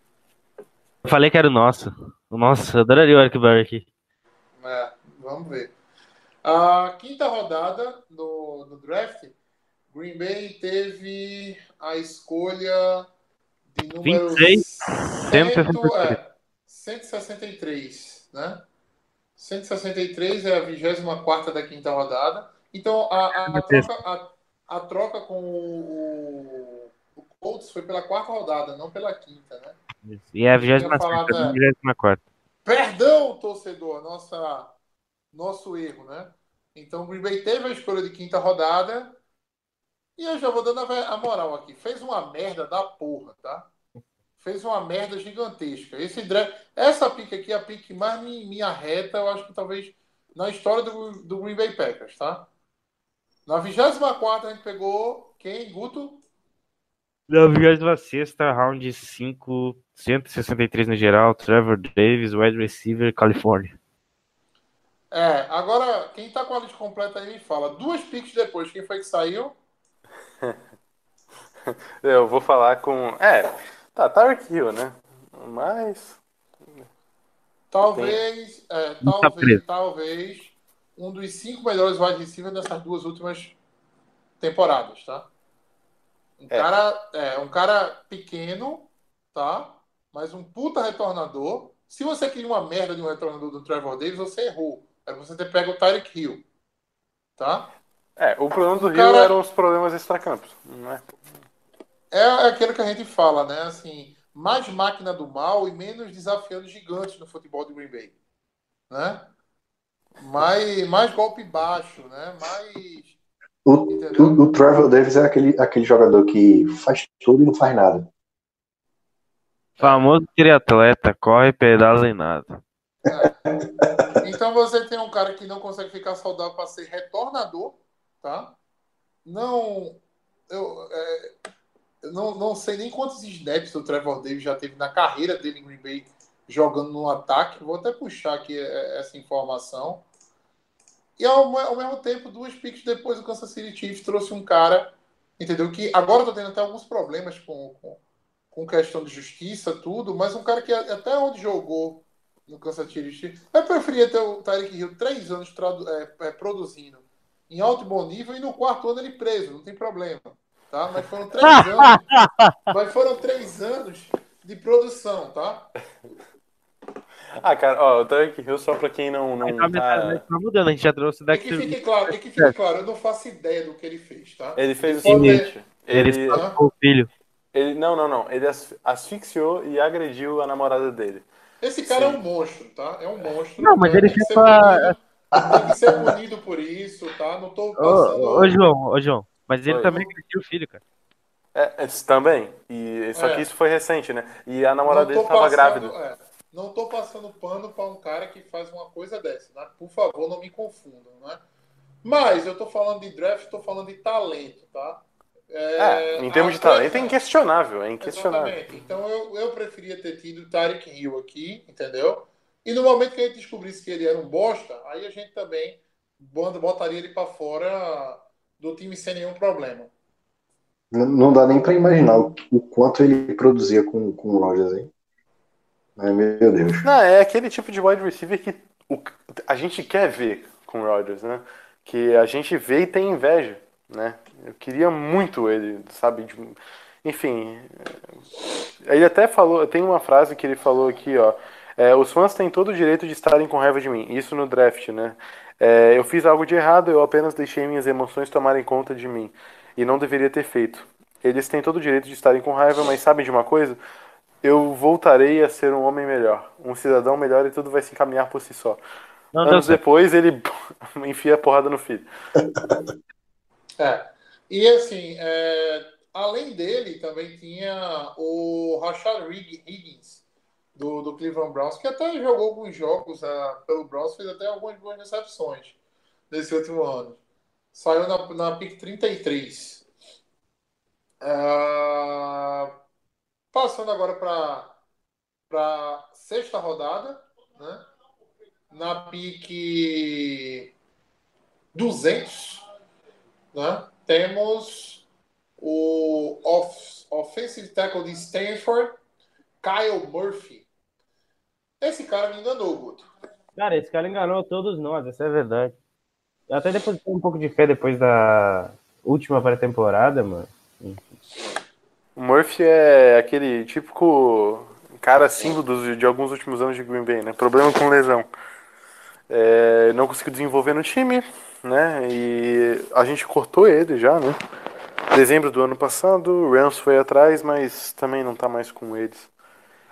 Speaker 6: Eu falei que era o nosso. O nosso, eu adoraria o Eric Berry aqui.
Speaker 3: É, vamos ver. A quinta rodada no, no draft, Green Bay teve a escolha de número
Speaker 6: 26,
Speaker 3: 100, é, 163, né? 163 é a 24 da quinta rodada. Então a, a, a troca, a, a troca com o, o Colts foi pela quarta rodada, não pela quinta, né?
Speaker 6: E é a
Speaker 3: Eu ia falar
Speaker 6: 26
Speaker 3: da-
Speaker 6: 24.
Speaker 3: Perdão, torcedor, nossa, nosso erro, né? Então o Green Bay teve a escolha de quinta rodada. E eu já vou dando a moral aqui. Fez uma merda da porra, tá? Fez uma merda gigantesca. Esse draft, essa pique aqui é a pique que mais me, me arreta, eu acho que talvez na história do, do Green Bay Packers, tá? Na 24 a gente pegou quem? Guto?
Speaker 6: Na 26 round 5, 163 no geral, Trevor Davis, wide receiver, Califórnia.
Speaker 3: É, agora, quem tá com a lista completa aí me fala. Duas piques depois, quem foi que saiu?
Speaker 7: Eu vou falar com. É, tá, Tyreek Hill, né? Mas.
Speaker 3: Talvez, é,
Speaker 6: Não tá
Speaker 3: talvez, talvez um dos cinco melhores wide receivers nessas duas últimas temporadas, tá? Um
Speaker 7: É.
Speaker 3: cara, é, um cara pequeno, tá? Mas um puta retornador. Se você queria uma merda de um retornador do Trevor Davis, você errou. Era você ter pego o Tyreek Hill, tá?
Speaker 7: É, o problema do
Speaker 3: O
Speaker 7: Rio
Speaker 3: cara-
Speaker 7: eram os problemas extracampos, não é?
Speaker 3: É aquilo que a gente fala, né? Assim, mais máquina do mal e menos desafiando gigantes no futebol de Green Bay, né? Mais, mais golpe baixo, né? Mais
Speaker 8: O, o, o Trevor Davis é aquele, aquele jogador que faz tudo e não faz nada.
Speaker 6: Famoso triatleta, corre, pedala e nada.
Speaker 3: Então você tem um cara que não consegue ficar saudável para ser retornador, tá? Não, eu, é, eu não, não sei nem quantos snaps o Trevor Davis já teve na carreira dele em Green Bay jogando no ataque. Vou até puxar aqui é, essa informação. E ao, ao mesmo tempo, duas picks depois, o Kansas City Chiefs trouxe um cara entendeu? Que agora tá tendo até alguns problemas com, com, com questão de justiça, tudo, mas um cara que até onde jogou no Kansas City Chiefs, eu preferia ter o Tyreek Hill três anos é, é, produzindo em alto e bom nível e no quarto ano ele preso, não tem problema, tá? Mas foram três anos, mas foram três anos de produção, tá?
Speaker 7: Ah, cara, ó, o Tarek Hill, só pra quem não, não
Speaker 6: Tá,
Speaker 7: tá...
Speaker 6: tá mudando, a gente já trouxe
Speaker 3: E
Speaker 6: daqui.
Speaker 3: que fique claro, e que fique claro, eu não faço ideia do que ele fez, tá?
Speaker 7: Ele fez o seguinte.
Speaker 6: Ele
Speaker 7: Ele,
Speaker 6: o filho.
Speaker 7: ele, não, não, não. Ele as- asfixiou e agrediu a namorada dele.
Speaker 3: Esse cara
Speaker 7: Sim.
Speaker 3: é um monstro, tá? É um monstro.
Speaker 6: Não, mas
Speaker 3: né?
Speaker 6: ele
Speaker 3: tem que
Speaker 6: fez
Speaker 3: ser
Speaker 6: pra-
Speaker 3: punido, Tem que ser punido por isso, tá? Não tô passando.
Speaker 6: Ô, ô, João, ô, João. Mas ele
Speaker 7: Oi.
Speaker 6: também agrediu o filho, cara.
Speaker 7: É, esse também. E, só
Speaker 3: É.
Speaker 7: que isso foi recente, né? E a namorada dele
Speaker 3: tô
Speaker 7: tava
Speaker 3: passando-
Speaker 7: grávida.
Speaker 3: é, não tô passando pano para um cara que faz uma coisa dessa, né? Por favor, não me confundam, né? Mas eu tô falando de draft, tô falando de talento, tá?
Speaker 7: É, em termos de talento é inquestionável, é inquestionável.
Speaker 3: Exatamente. Então eu, eu preferia ter tido o Tarek Hill aqui, entendeu? E no momento que a gente descobrisse que ele era um bosta, aí a gente também bota- botaria ele para fora do time sem nenhum problema.
Speaker 8: Não, não dá nem pra imaginar o, o quanto ele produzia com, com o Rogers, hein? Ai, meu Deus.
Speaker 7: Não, é aquele tipo de wide receiver que o- a gente quer ver com o Rodgers, né? Que a gente vê e tem inveja, né? Eu queria muito ele, sabe? de- enfim, é, ele até falou, tem uma frase que ele falou aqui, ó. é, os fãs têm todo o direito de estarem com raiva de mim. Isso no draft, né? É, eu fiz algo de errado, eu apenas deixei minhas emoções tomarem conta de mim. E não deveria ter feito. Eles têm todo o direito de estarem com raiva, mas sabem de uma coisa? Eu voltarei a ser um homem melhor, um cidadão melhor e tudo vai se encaminhar por si só.
Speaker 6: Não
Speaker 7: Anos
Speaker 6: certo.
Speaker 7: depois ele enfia a porrada no filho.
Speaker 3: É. E assim, é, além dele, também tinha o Rashad Higgins, do, do Cleveland Browns, que até jogou alguns jogos ah, pelo Browns, fez até algumas boas recepções nesse último ano. Saiu na, na pick 33. Ah, passando agora para para sexta rodada, né? Na pick 200, né? Temos o off, offensive tackle de Stanford, Kyle Murphy. Esse cara me enganou, Guto.
Speaker 6: Cara, esse cara enganou todos nós, essa é a verdade. Eu até depositei um pouco de fé depois da última pré-temporada, mano.
Speaker 7: O Murphy é aquele típico cara símbolo dos- de alguns últimos anos de Green Bay, né? Problema com lesão. É, não conseguiu desenvolver no time, né? E a gente cortou ele já, né? Dezembro do ano passado, o Rams foi atrás, mas também não tá mais com eles.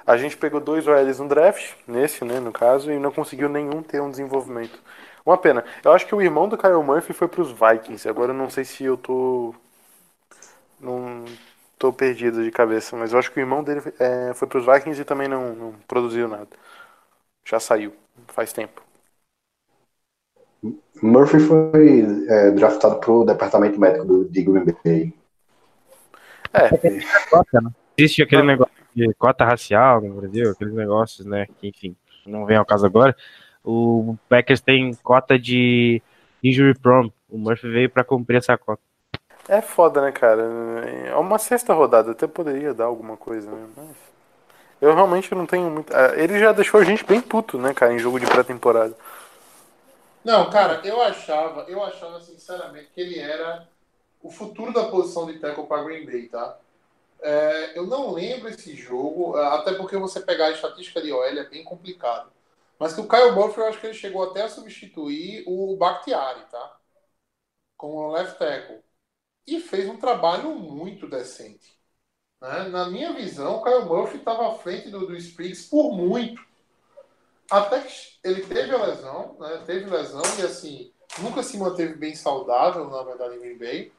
Speaker 7: A gente pegou dois OLs no draft, nesse, né, no caso, e não conseguiu nenhum ter um desenvolvimento. Uma pena. Eu acho que o irmão do Kyle Murphy foi pros Vikings. Agora eu não sei se eu tô. Não tô perdido de cabeça, mas eu acho que o irmão dele é, foi pros Vikings e também não, não produziu nada. Já saiu, faz tempo.
Speaker 8: Murphy foi é, draftado pro departamento médico do, de Green Bay.
Speaker 6: Né? Existe aquele negócio de cota racial no Brasil, aqueles negócios, né? Que, enfim, não vem ao caso agora. O Packers tem cota de injury prone. O Murphy veio pra cumprir essa cota.
Speaker 7: É foda, né, cara? É uma sexta rodada, até poderia dar alguma coisa, né? Mas eu realmente não tenho muito. ah, Ele já deixou a gente bem puto, né, cara, em jogo de pré-temporada.
Speaker 3: Não, cara, eu achava, eu achava sinceramente que ele era o futuro da posição de tackle para Green Bay, tá? É, eu não lembro esse jogo, até porque você pegar a estatística de OL é bem complicado. Mas que o Kyle Murphy, eu acho que ele chegou até a substituir o Bakhtiari, tá? Como left tackle. E fez um trabalho muito decente. né? Na minha visão, o Kyle Murphy estava à frente do, do Spriggs por muito. Até que ele teve a lesão, né? Teve lesão e assim, nunca se manteve bem saudável, na verdade, em Green Bay.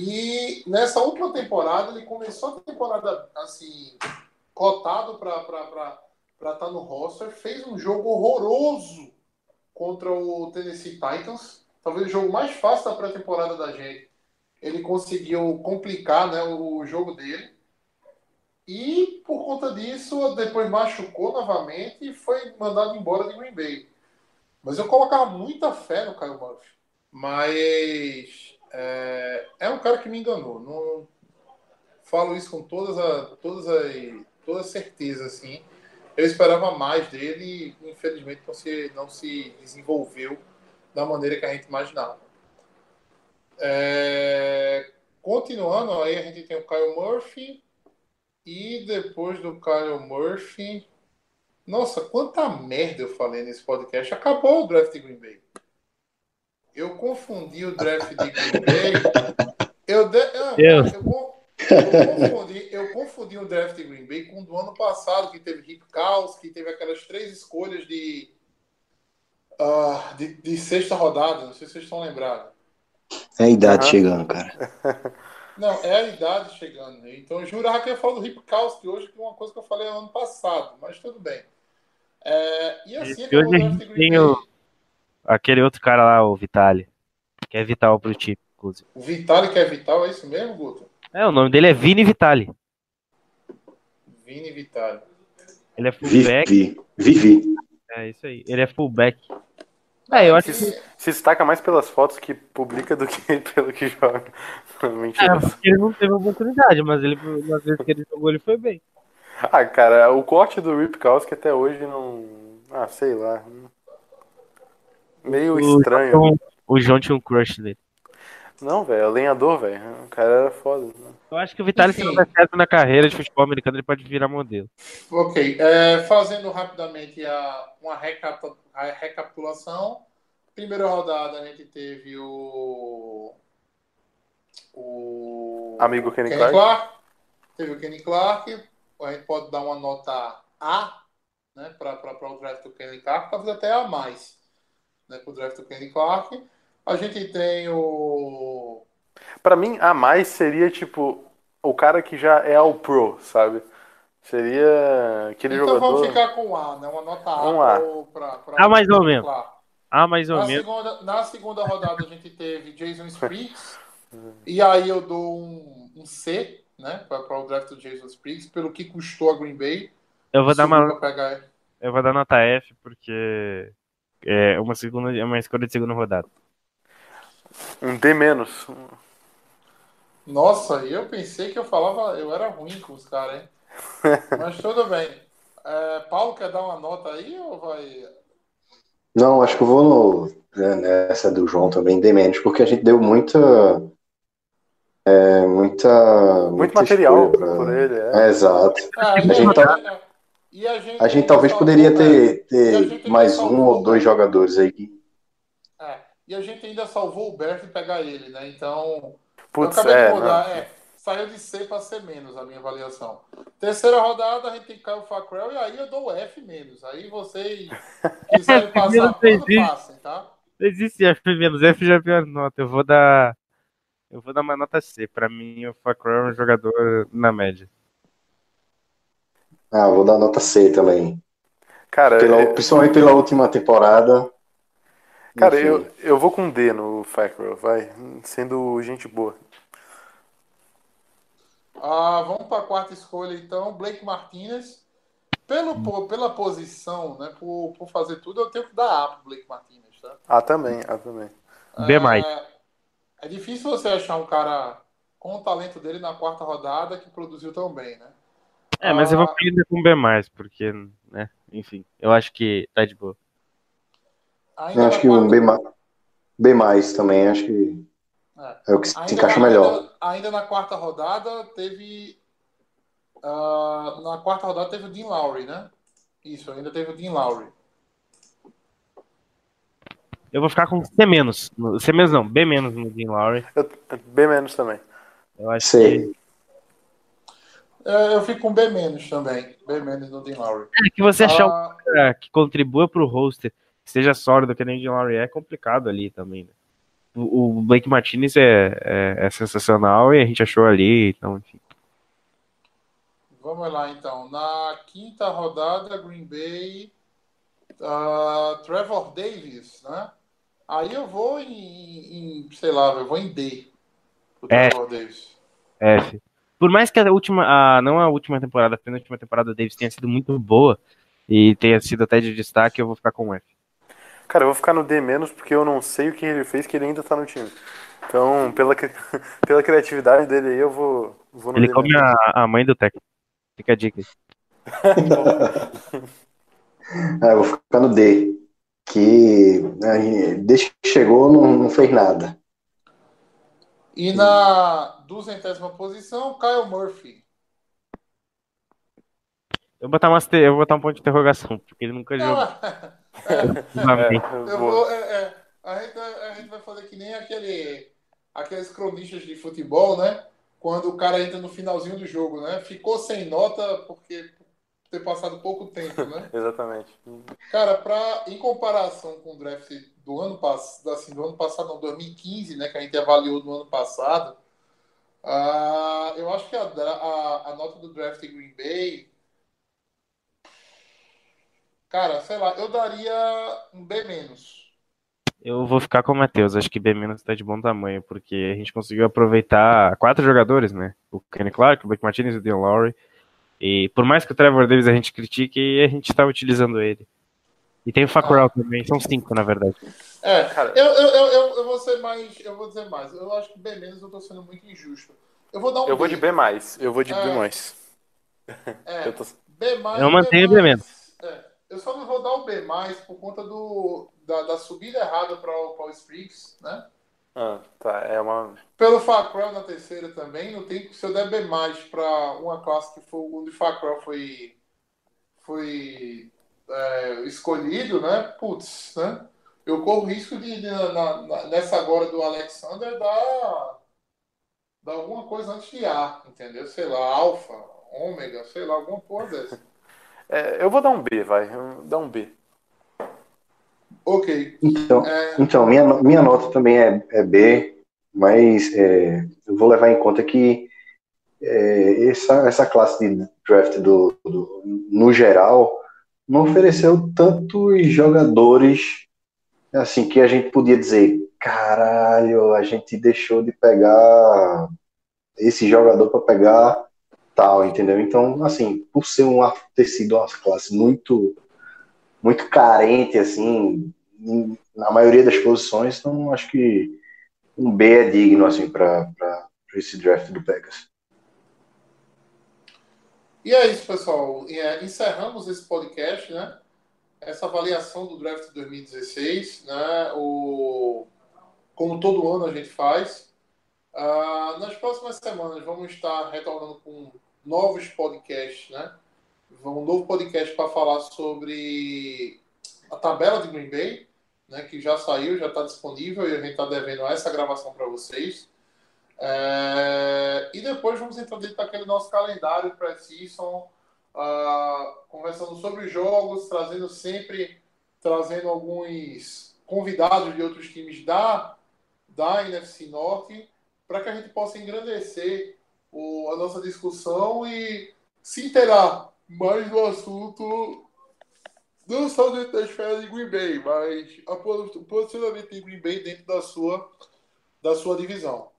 Speaker 3: E nessa última temporada, ele começou a temporada assim, cotado para estar no roster, fez um jogo horroroso contra o Tennessee Titans, talvez o jogo mais fácil da pré-temporada da gente. Ele conseguiu complicar né, o jogo dele. E por conta disso, depois machucou novamente e foi mandado embora de Green Bay. Mas eu colocava muita fé no Kyle Murphy. Mas é, é um cara que me enganou. Não falo isso com todas a, todas as toda certeza, assim. Eu esperava mais dele e infelizmente não se, não se desenvolveu da maneira que a gente imaginava. É, continuando, aí a gente tem o Kyle Murphy e depois do Kyle Murphy, nossa, quanta merda eu falei nesse podcast. Acabou o draft de Green Bay. Eu confundi o draft de Green Bay. Eu, de, eu, eu, con- eu confundi, eu confundi o draft de Green Bay com o do ano passado, que teve Rick Caos, que teve aquelas três escolhas de, ah, de, de sexta rodada. Não sei se vocês estão lembrados.
Speaker 8: É a idade chegando, cara.
Speaker 3: Não, é a idade chegando. né? Então eu jurava que eu ia falar do Rip Kowski hoje, que é uma coisa que eu falei ano passado, mas tudo bem. É, e assim
Speaker 6: E hoje a
Speaker 3: draft
Speaker 6: gente
Speaker 3: de
Speaker 6: tem
Speaker 3: Green
Speaker 6: o-
Speaker 3: Bay.
Speaker 6: Aquele outro cara lá, o Vitali. Que é vital pro time, inclusive.
Speaker 3: O Vitali que é vital, é isso mesmo, Guto?
Speaker 6: É, o nome dele é Vini Vitali.
Speaker 3: Vini Vitali.
Speaker 6: Ele é fullback.
Speaker 8: Vivi. Vivi.
Speaker 6: É isso aí. Ele é fullback. É, eu acho que.
Speaker 7: Se, se destaca mais pelas fotos que publica do que pelo que joga. Mentira.
Speaker 6: É, porque ele não teve oportunidade, mas ele, nas vezes que ele jogou, ele foi bem.
Speaker 7: Ah, cara, o corte do Rip Kowski até hoje não. Ah, sei lá. Meio
Speaker 6: O
Speaker 7: estranho.
Speaker 6: João- o João tinha um crush nele.
Speaker 7: Não, velho, é lenhador, velho. O cara era foda.
Speaker 6: Eu acho que o Vitali, se não der certo na carreira de futebol americano, ele pode virar modelo.
Speaker 3: Ok, é, fazendo rapidamente a, uma recapa- a recapitulação. Primeira rodada a gente teve o. O.
Speaker 7: Amigo Kenny
Speaker 3: Kenny
Speaker 7: Clark.
Speaker 3: Clark. Teve o Kenny Clark. A gente pode dar uma nota A né, para o draft do Kenny Clark, talvez até A mais né, para o draft do Kenny Clark. A gente tem o.
Speaker 7: Pra mim, a mais seria tipo o cara que já é ao pro, sabe? Seria aquele
Speaker 3: então
Speaker 7: jogador.
Speaker 3: vamos ficar com A, né? Uma nota A.
Speaker 7: Um A.
Speaker 3: para
Speaker 6: A mais ou menos. Ah, mais ou
Speaker 3: Na
Speaker 6: menos.
Speaker 3: segunda, na segunda rodada a gente teve Jason Spriggs. e aí eu dou um, um C, né? Para o draft do Jason Spriggs, pelo que custou a Green Bay.
Speaker 6: Eu vou dar uma,
Speaker 3: pra pegar-
Speaker 6: eu vou dar nota F, porque é uma segunda, é uma escolha de segunda rodada.
Speaker 7: Um D menos.
Speaker 3: Nossa, eu pensei que eu falava, eu era ruim com os caras, hein? Mas tudo bem. É, Paulo quer dar uma nota aí ou vai.
Speaker 8: Não, acho que eu vou no, né, nessa do João também, D menos, porque a gente deu muita. é, muita.
Speaker 7: Muito
Speaker 8: muita
Speaker 7: material
Speaker 8: pra-
Speaker 7: por ele.
Speaker 8: É,
Speaker 7: É.
Speaker 8: exato.
Speaker 3: É, a
Speaker 8: gente tá-
Speaker 3: a gente,
Speaker 8: A gente talvez poderia
Speaker 3: né?
Speaker 8: ter, ter mais um ou dois
Speaker 3: né?
Speaker 8: jogadores aí que.
Speaker 3: É, e a gente ainda salvou o Berth e pegar ele, né? Então.
Speaker 7: Putz,
Speaker 3: eu acabei
Speaker 7: é.
Speaker 3: de mudar,
Speaker 7: não.
Speaker 3: é. Saiu de C para C menos a minha avaliação. Terceira rodada, a gente tem Caio Facrell e aí eu dou F menos. Aí vocês quiserem passar passem, tá?
Speaker 6: Não existe F menos, F já é a pior nota. Eu vou dar. Eu vou dar uma nota C. Pra mim, o Facron é um jogador na média.
Speaker 8: Ah, vou dar nota C também.
Speaker 7: Cara,
Speaker 8: Pela-
Speaker 7: eu-
Speaker 8: principalmente pela última temporada.
Speaker 7: cara
Speaker 8: Enfim.
Speaker 7: eu, eu vou com D no Fackrell, vai. Sendo gente boa.
Speaker 3: Ah, vamos para a quarta escolha, então. Blake Martinez. Pelo, po- pela posição, né? Por, por fazer tudo, eu tenho que dar A pro Blake Martinez, tá?
Speaker 7: Ah, também, ah, também.
Speaker 6: B mais.
Speaker 3: É, é difícil você achar um cara com o talento dele na quarta rodada que produziu tão bem, né?
Speaker 6: É, mas eu vou
Speaker 3: Ah.
Speaker 6: ainda com B, porque, né? Enfim, eu acho que tá de boa.
Speaker 3: Ainda
Speaker 8: Eu acho que um B, B mais também, acho que
Speaker 3: É.
Speaker 8: é o que se
Speaker 3: Ainda
Speaker 8: encaixa
Speaker 3: na,
Speaker 8: melhor.
Speaker 3: Ainda, ainda na quarta rodada teve. ah, na quarta rodada teve o Dean Lowry, né? Isso, ainda teve o Dean Lowry.
Speaker 6: Eu vou ficar com C menos. No- C menos não, B menos no Dean Lowry.
Speaker 7: Eu, B menos também.
Speaker 6: Eu acho
Speaker 8: Sei.
Speaker 3: É, eu fico com B menos também. B menos no Dean Lowry.
Speaker 6: é que você achar um
Speaker 3: Ah,
Speaker 6: cara que contribua pro roster, que seja sólido, que nem o Dean Lowry é, é complicado ali também, né? O, o Blake Martinez é, é, é sensacional e a gente achou ali, então, enfim.
Speaker 3: Vamos lá então. Na quinta rodada, Green Bay, ah, Trevor Davis, né? Aí eu vou em, em, sei lá, eu vou em D. pro
Speaker 6: É.
Speaker 3: Trevor Davis.
Speaker 6: F. Por mais que a última, a, não a última temporada, a penúltima temporada do Davis tenha sido muito boa e tenha sido até de destaque, eu vou ficar com F.
Speaker 7: Cara, eu vou ficar no D menos porque eu não sei o que ele fez que ele ainda tá no time. Então, pela, pela criatividade dele aí, eu vou, vou no
Speaker 6: Ele
Speaker 7: D
Speaker 6: come a, a mãe do técnico. Fica a dica.
Speaker 5: Ah, eu vou ficar no D. Que né, desde que chegou não, não fez nada.
Speaker 3: E na duzentésima posição, Kyle Murphy.
Speaker 6: Eu vou botar, eu vou botar um ponto de interrogação, porque ele nunca jogou.
Speaker 3: É.
Speaker 7: É, eu vou-
Speaker 3: é, é, a, gente, a gente vai fazer que nem aquele, aqueles cronistas de futebol, né? Quando o cara entra no finalzinho do jogo, né? Ficou sem nota porque por ter passado pouco tempo, né?
Speaker 7: Exatamente.
Speaker 3: Cara, pra, em comparação com o draft do ano passado, assim, do ano passado, não, 2015, né, que a gente avaliou no ano passado, ah, eu acho que a, a, a nota do draft Green Bay, cara, sei lá, eu daria um B menos.
Speaker 6: Eu vou ficar com o Matheus, acho que B- tá de bom tamanho, porque a gente conseguiu aproveitar quatro jogadores, né? O Kenny Clark, o Blake Martinez e o Dean Lowry. E por mais que o Trevor Davis a gente critique, a gente tá utilizando ele. E tem o Facurau também, são cinco, na verdade.
Speaker 3: É,
Speaker 7: Cara-
Speaker 3: eu, eu, eu, eu, eu vou ser mais, eu vou dizer mais. Eu acho que B menos eu tô sendo muito injusto. Eu vou dar um
Speaker 7: Eu vou
Speaker 3: B.
Speaker 7: de B. Eu vou de
Speaker 3: É.
Speaker 7: B. mais.
Speaker 3: É,
Speaker 7: Eu tô-
Speaker 3: B mais.
Speaker 6: Eu mantenho B menos.
Speaker 3: É, eu só não vou dar o B mais por conta do, da, da subida errada para o Paul Spriggs, né?
Speaker 7: Ah, tá. É uma.
Speaker 3: Pelo Facrell na terceira também, não tem se eu der B mais para uma classe que foi onde o Facrell foi foi é, escolhido, né? Putz, né? Eu corro risco de, de- na- na- nessa agora do Alexander dar, dar alguma coisa antes de A, entendeu? Sei lá, alfa, ômega, sei lá, alguma porra dessa.
Speaker 7: É, eu vou dar um B, vai. Dá um B.
Speaker 3: Ok.
Speaker 5: Então,
Speaker 3: É,
Speaker 5: então minha, minha nota também é, é B, mas é, eu vou levar em conta que é, essa, essa classe de draft do, do- no geral não ofereceu tantos jogadores assim que a gente podia dizer caralho, a gente deixou de pegar esse jogador para pegar tal, entendeu? Então, assim, por ser uma, ter sido uma classe muito muito carente, assim, na maioria das posições, então acho que um B é digno, assim, para esse draft do Pegasus.
Speaker 3: E é isso, pessoal. É, encerramos esse podcast, né? Essa avaliação do draft 2016, né? O, como todo ano a gente faz. Ah, nas próximas semanas vamos estar retornando com novos podcasts, né? Um novo podcast para falar sobre a tabela de Green Bay, né? Que já saiu, já está disponível e a gente está devendo essa gravação para vocês. É, e depois vamos entrar dentro daquele nosso calendário pré-season, ah, conversando sobre jogos, trazendo sempre trazendo alguns convidados de outros times da, da NFC Norte, para que a gente possa engrandecer o, a nossa discussão e se inteirar mais do assunto, não só dentro da esfera de Green Bay, mas o posicionamento de Green Bay dentro da sua, da sua divisão.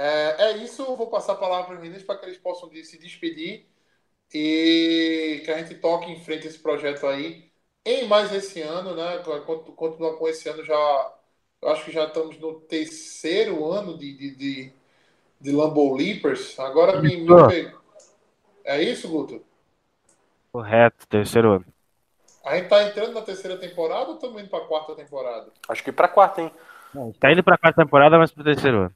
Speaker 3: É, é isso, eu vou passar a palavra para os meninos para que eles possam de- se despedir e que a gente toque em frente esse projeto aí em mais esse ano, né? Cont- Continuar com esse ano já, eu acho que já estamos no terceiro ano de, de, de, de Lambeau Leapers. Agora me, me
Speaker 6: Ah.
Speaker 3: pegou. É isso, Guto?
Speaker 6: Correto, terceiro ano.
Speaker 3: A gente tá entrando na terceira temporada ou estamos indo para a quarta temporada?
Speaker 7: Acho que pra quarta, hein?
Speaker 6: Tá indo pra quarta temporada, mas pro terceiro ano.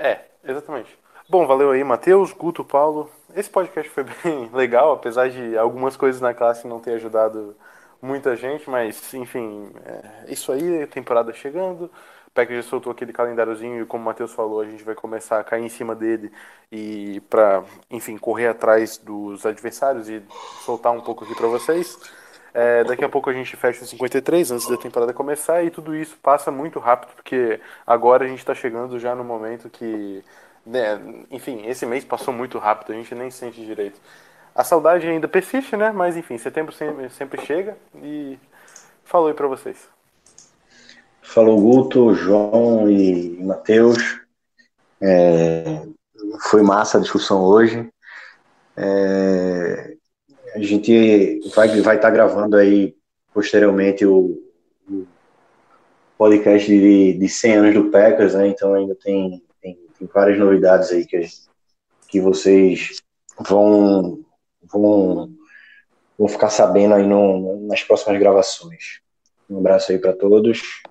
Speaker 7: É, exatamente. Bom, valeu aí, Matheus, Guto, Paulo. Esse podcast foi bem legal, apesar de algumas coisas na classe não ter ajudado muita gente, mas enfim, é isso aí, temporada chegando. O Packers já soltou aquele calendáriozinho e como o Matheus falou, a gente vai começar a cair em cima dele e pra, enfim, correr atrás dos adversários e soltar um pouco aqui pra vocês. É, daqui a pouco a gente fecha o 53 antes da temporada começar e tudo isso passa muito rápido porque agora a gente está chegando já no momento que, né, enfim, esse mês passou muito rápido, a gente nem sente direito. A saudade ainda persiste, né? Mas enfim, setembro sempre, sempre chega e falou aí pra vocês.
Speaker 5: Falou Guto, João e Matheus. É, foi massa a discussão hoje. É, a gente vai vai estar gravando aí posteriormente o, o podcast de, de 100 anos do Packers, né? Então ainda tem, tem, tem várias novidades aí que, que vocês vão, vão, vão ficar sabendo aí no, nas próximas gravações. Um abraço aí para todos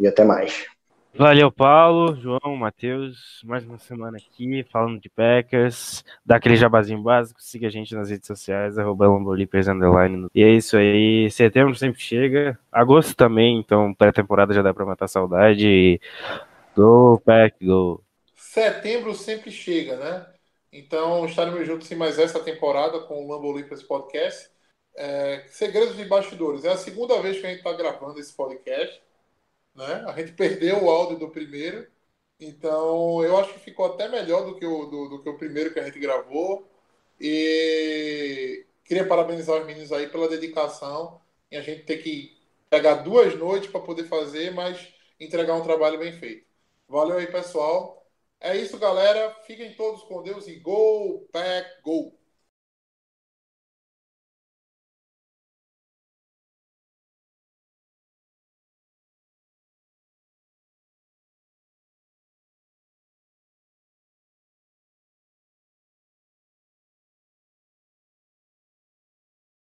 Speaker 5: e até mais.
Speaker 6: Valeu, Paulo, João, Matheus. Mais uma semana aqui falando de Packers. Dá aquele jabazinho básico. Siga a gente nas redes sociais, arroba. E é isso aí. Setembro sempre chega. Agosto também, então pré-temporada já dá pra matar saudade. E... Go, Pack, go.
Speaker 3: Setembro sempre chega, né? Então estaremos juntos em mais essa temporada com o Lambolipers Podcast. É, segredos de bastidores. É a segunda vez que a gente está gravando esse podcast. Né? A gente perdeu o áudio do primeiro, então eu acho que ficou até melhor do que o, do, do que o primeiro que a gente gravou. E queria parabenizar os meninos aí pela dedicação e a gente ter que pegar duas noites para poder fazer, mas entregar um trabalho bem feito. Valeu aí, pessoal. É isso, galera. Fiquem todos com Deus e Go Pack Go!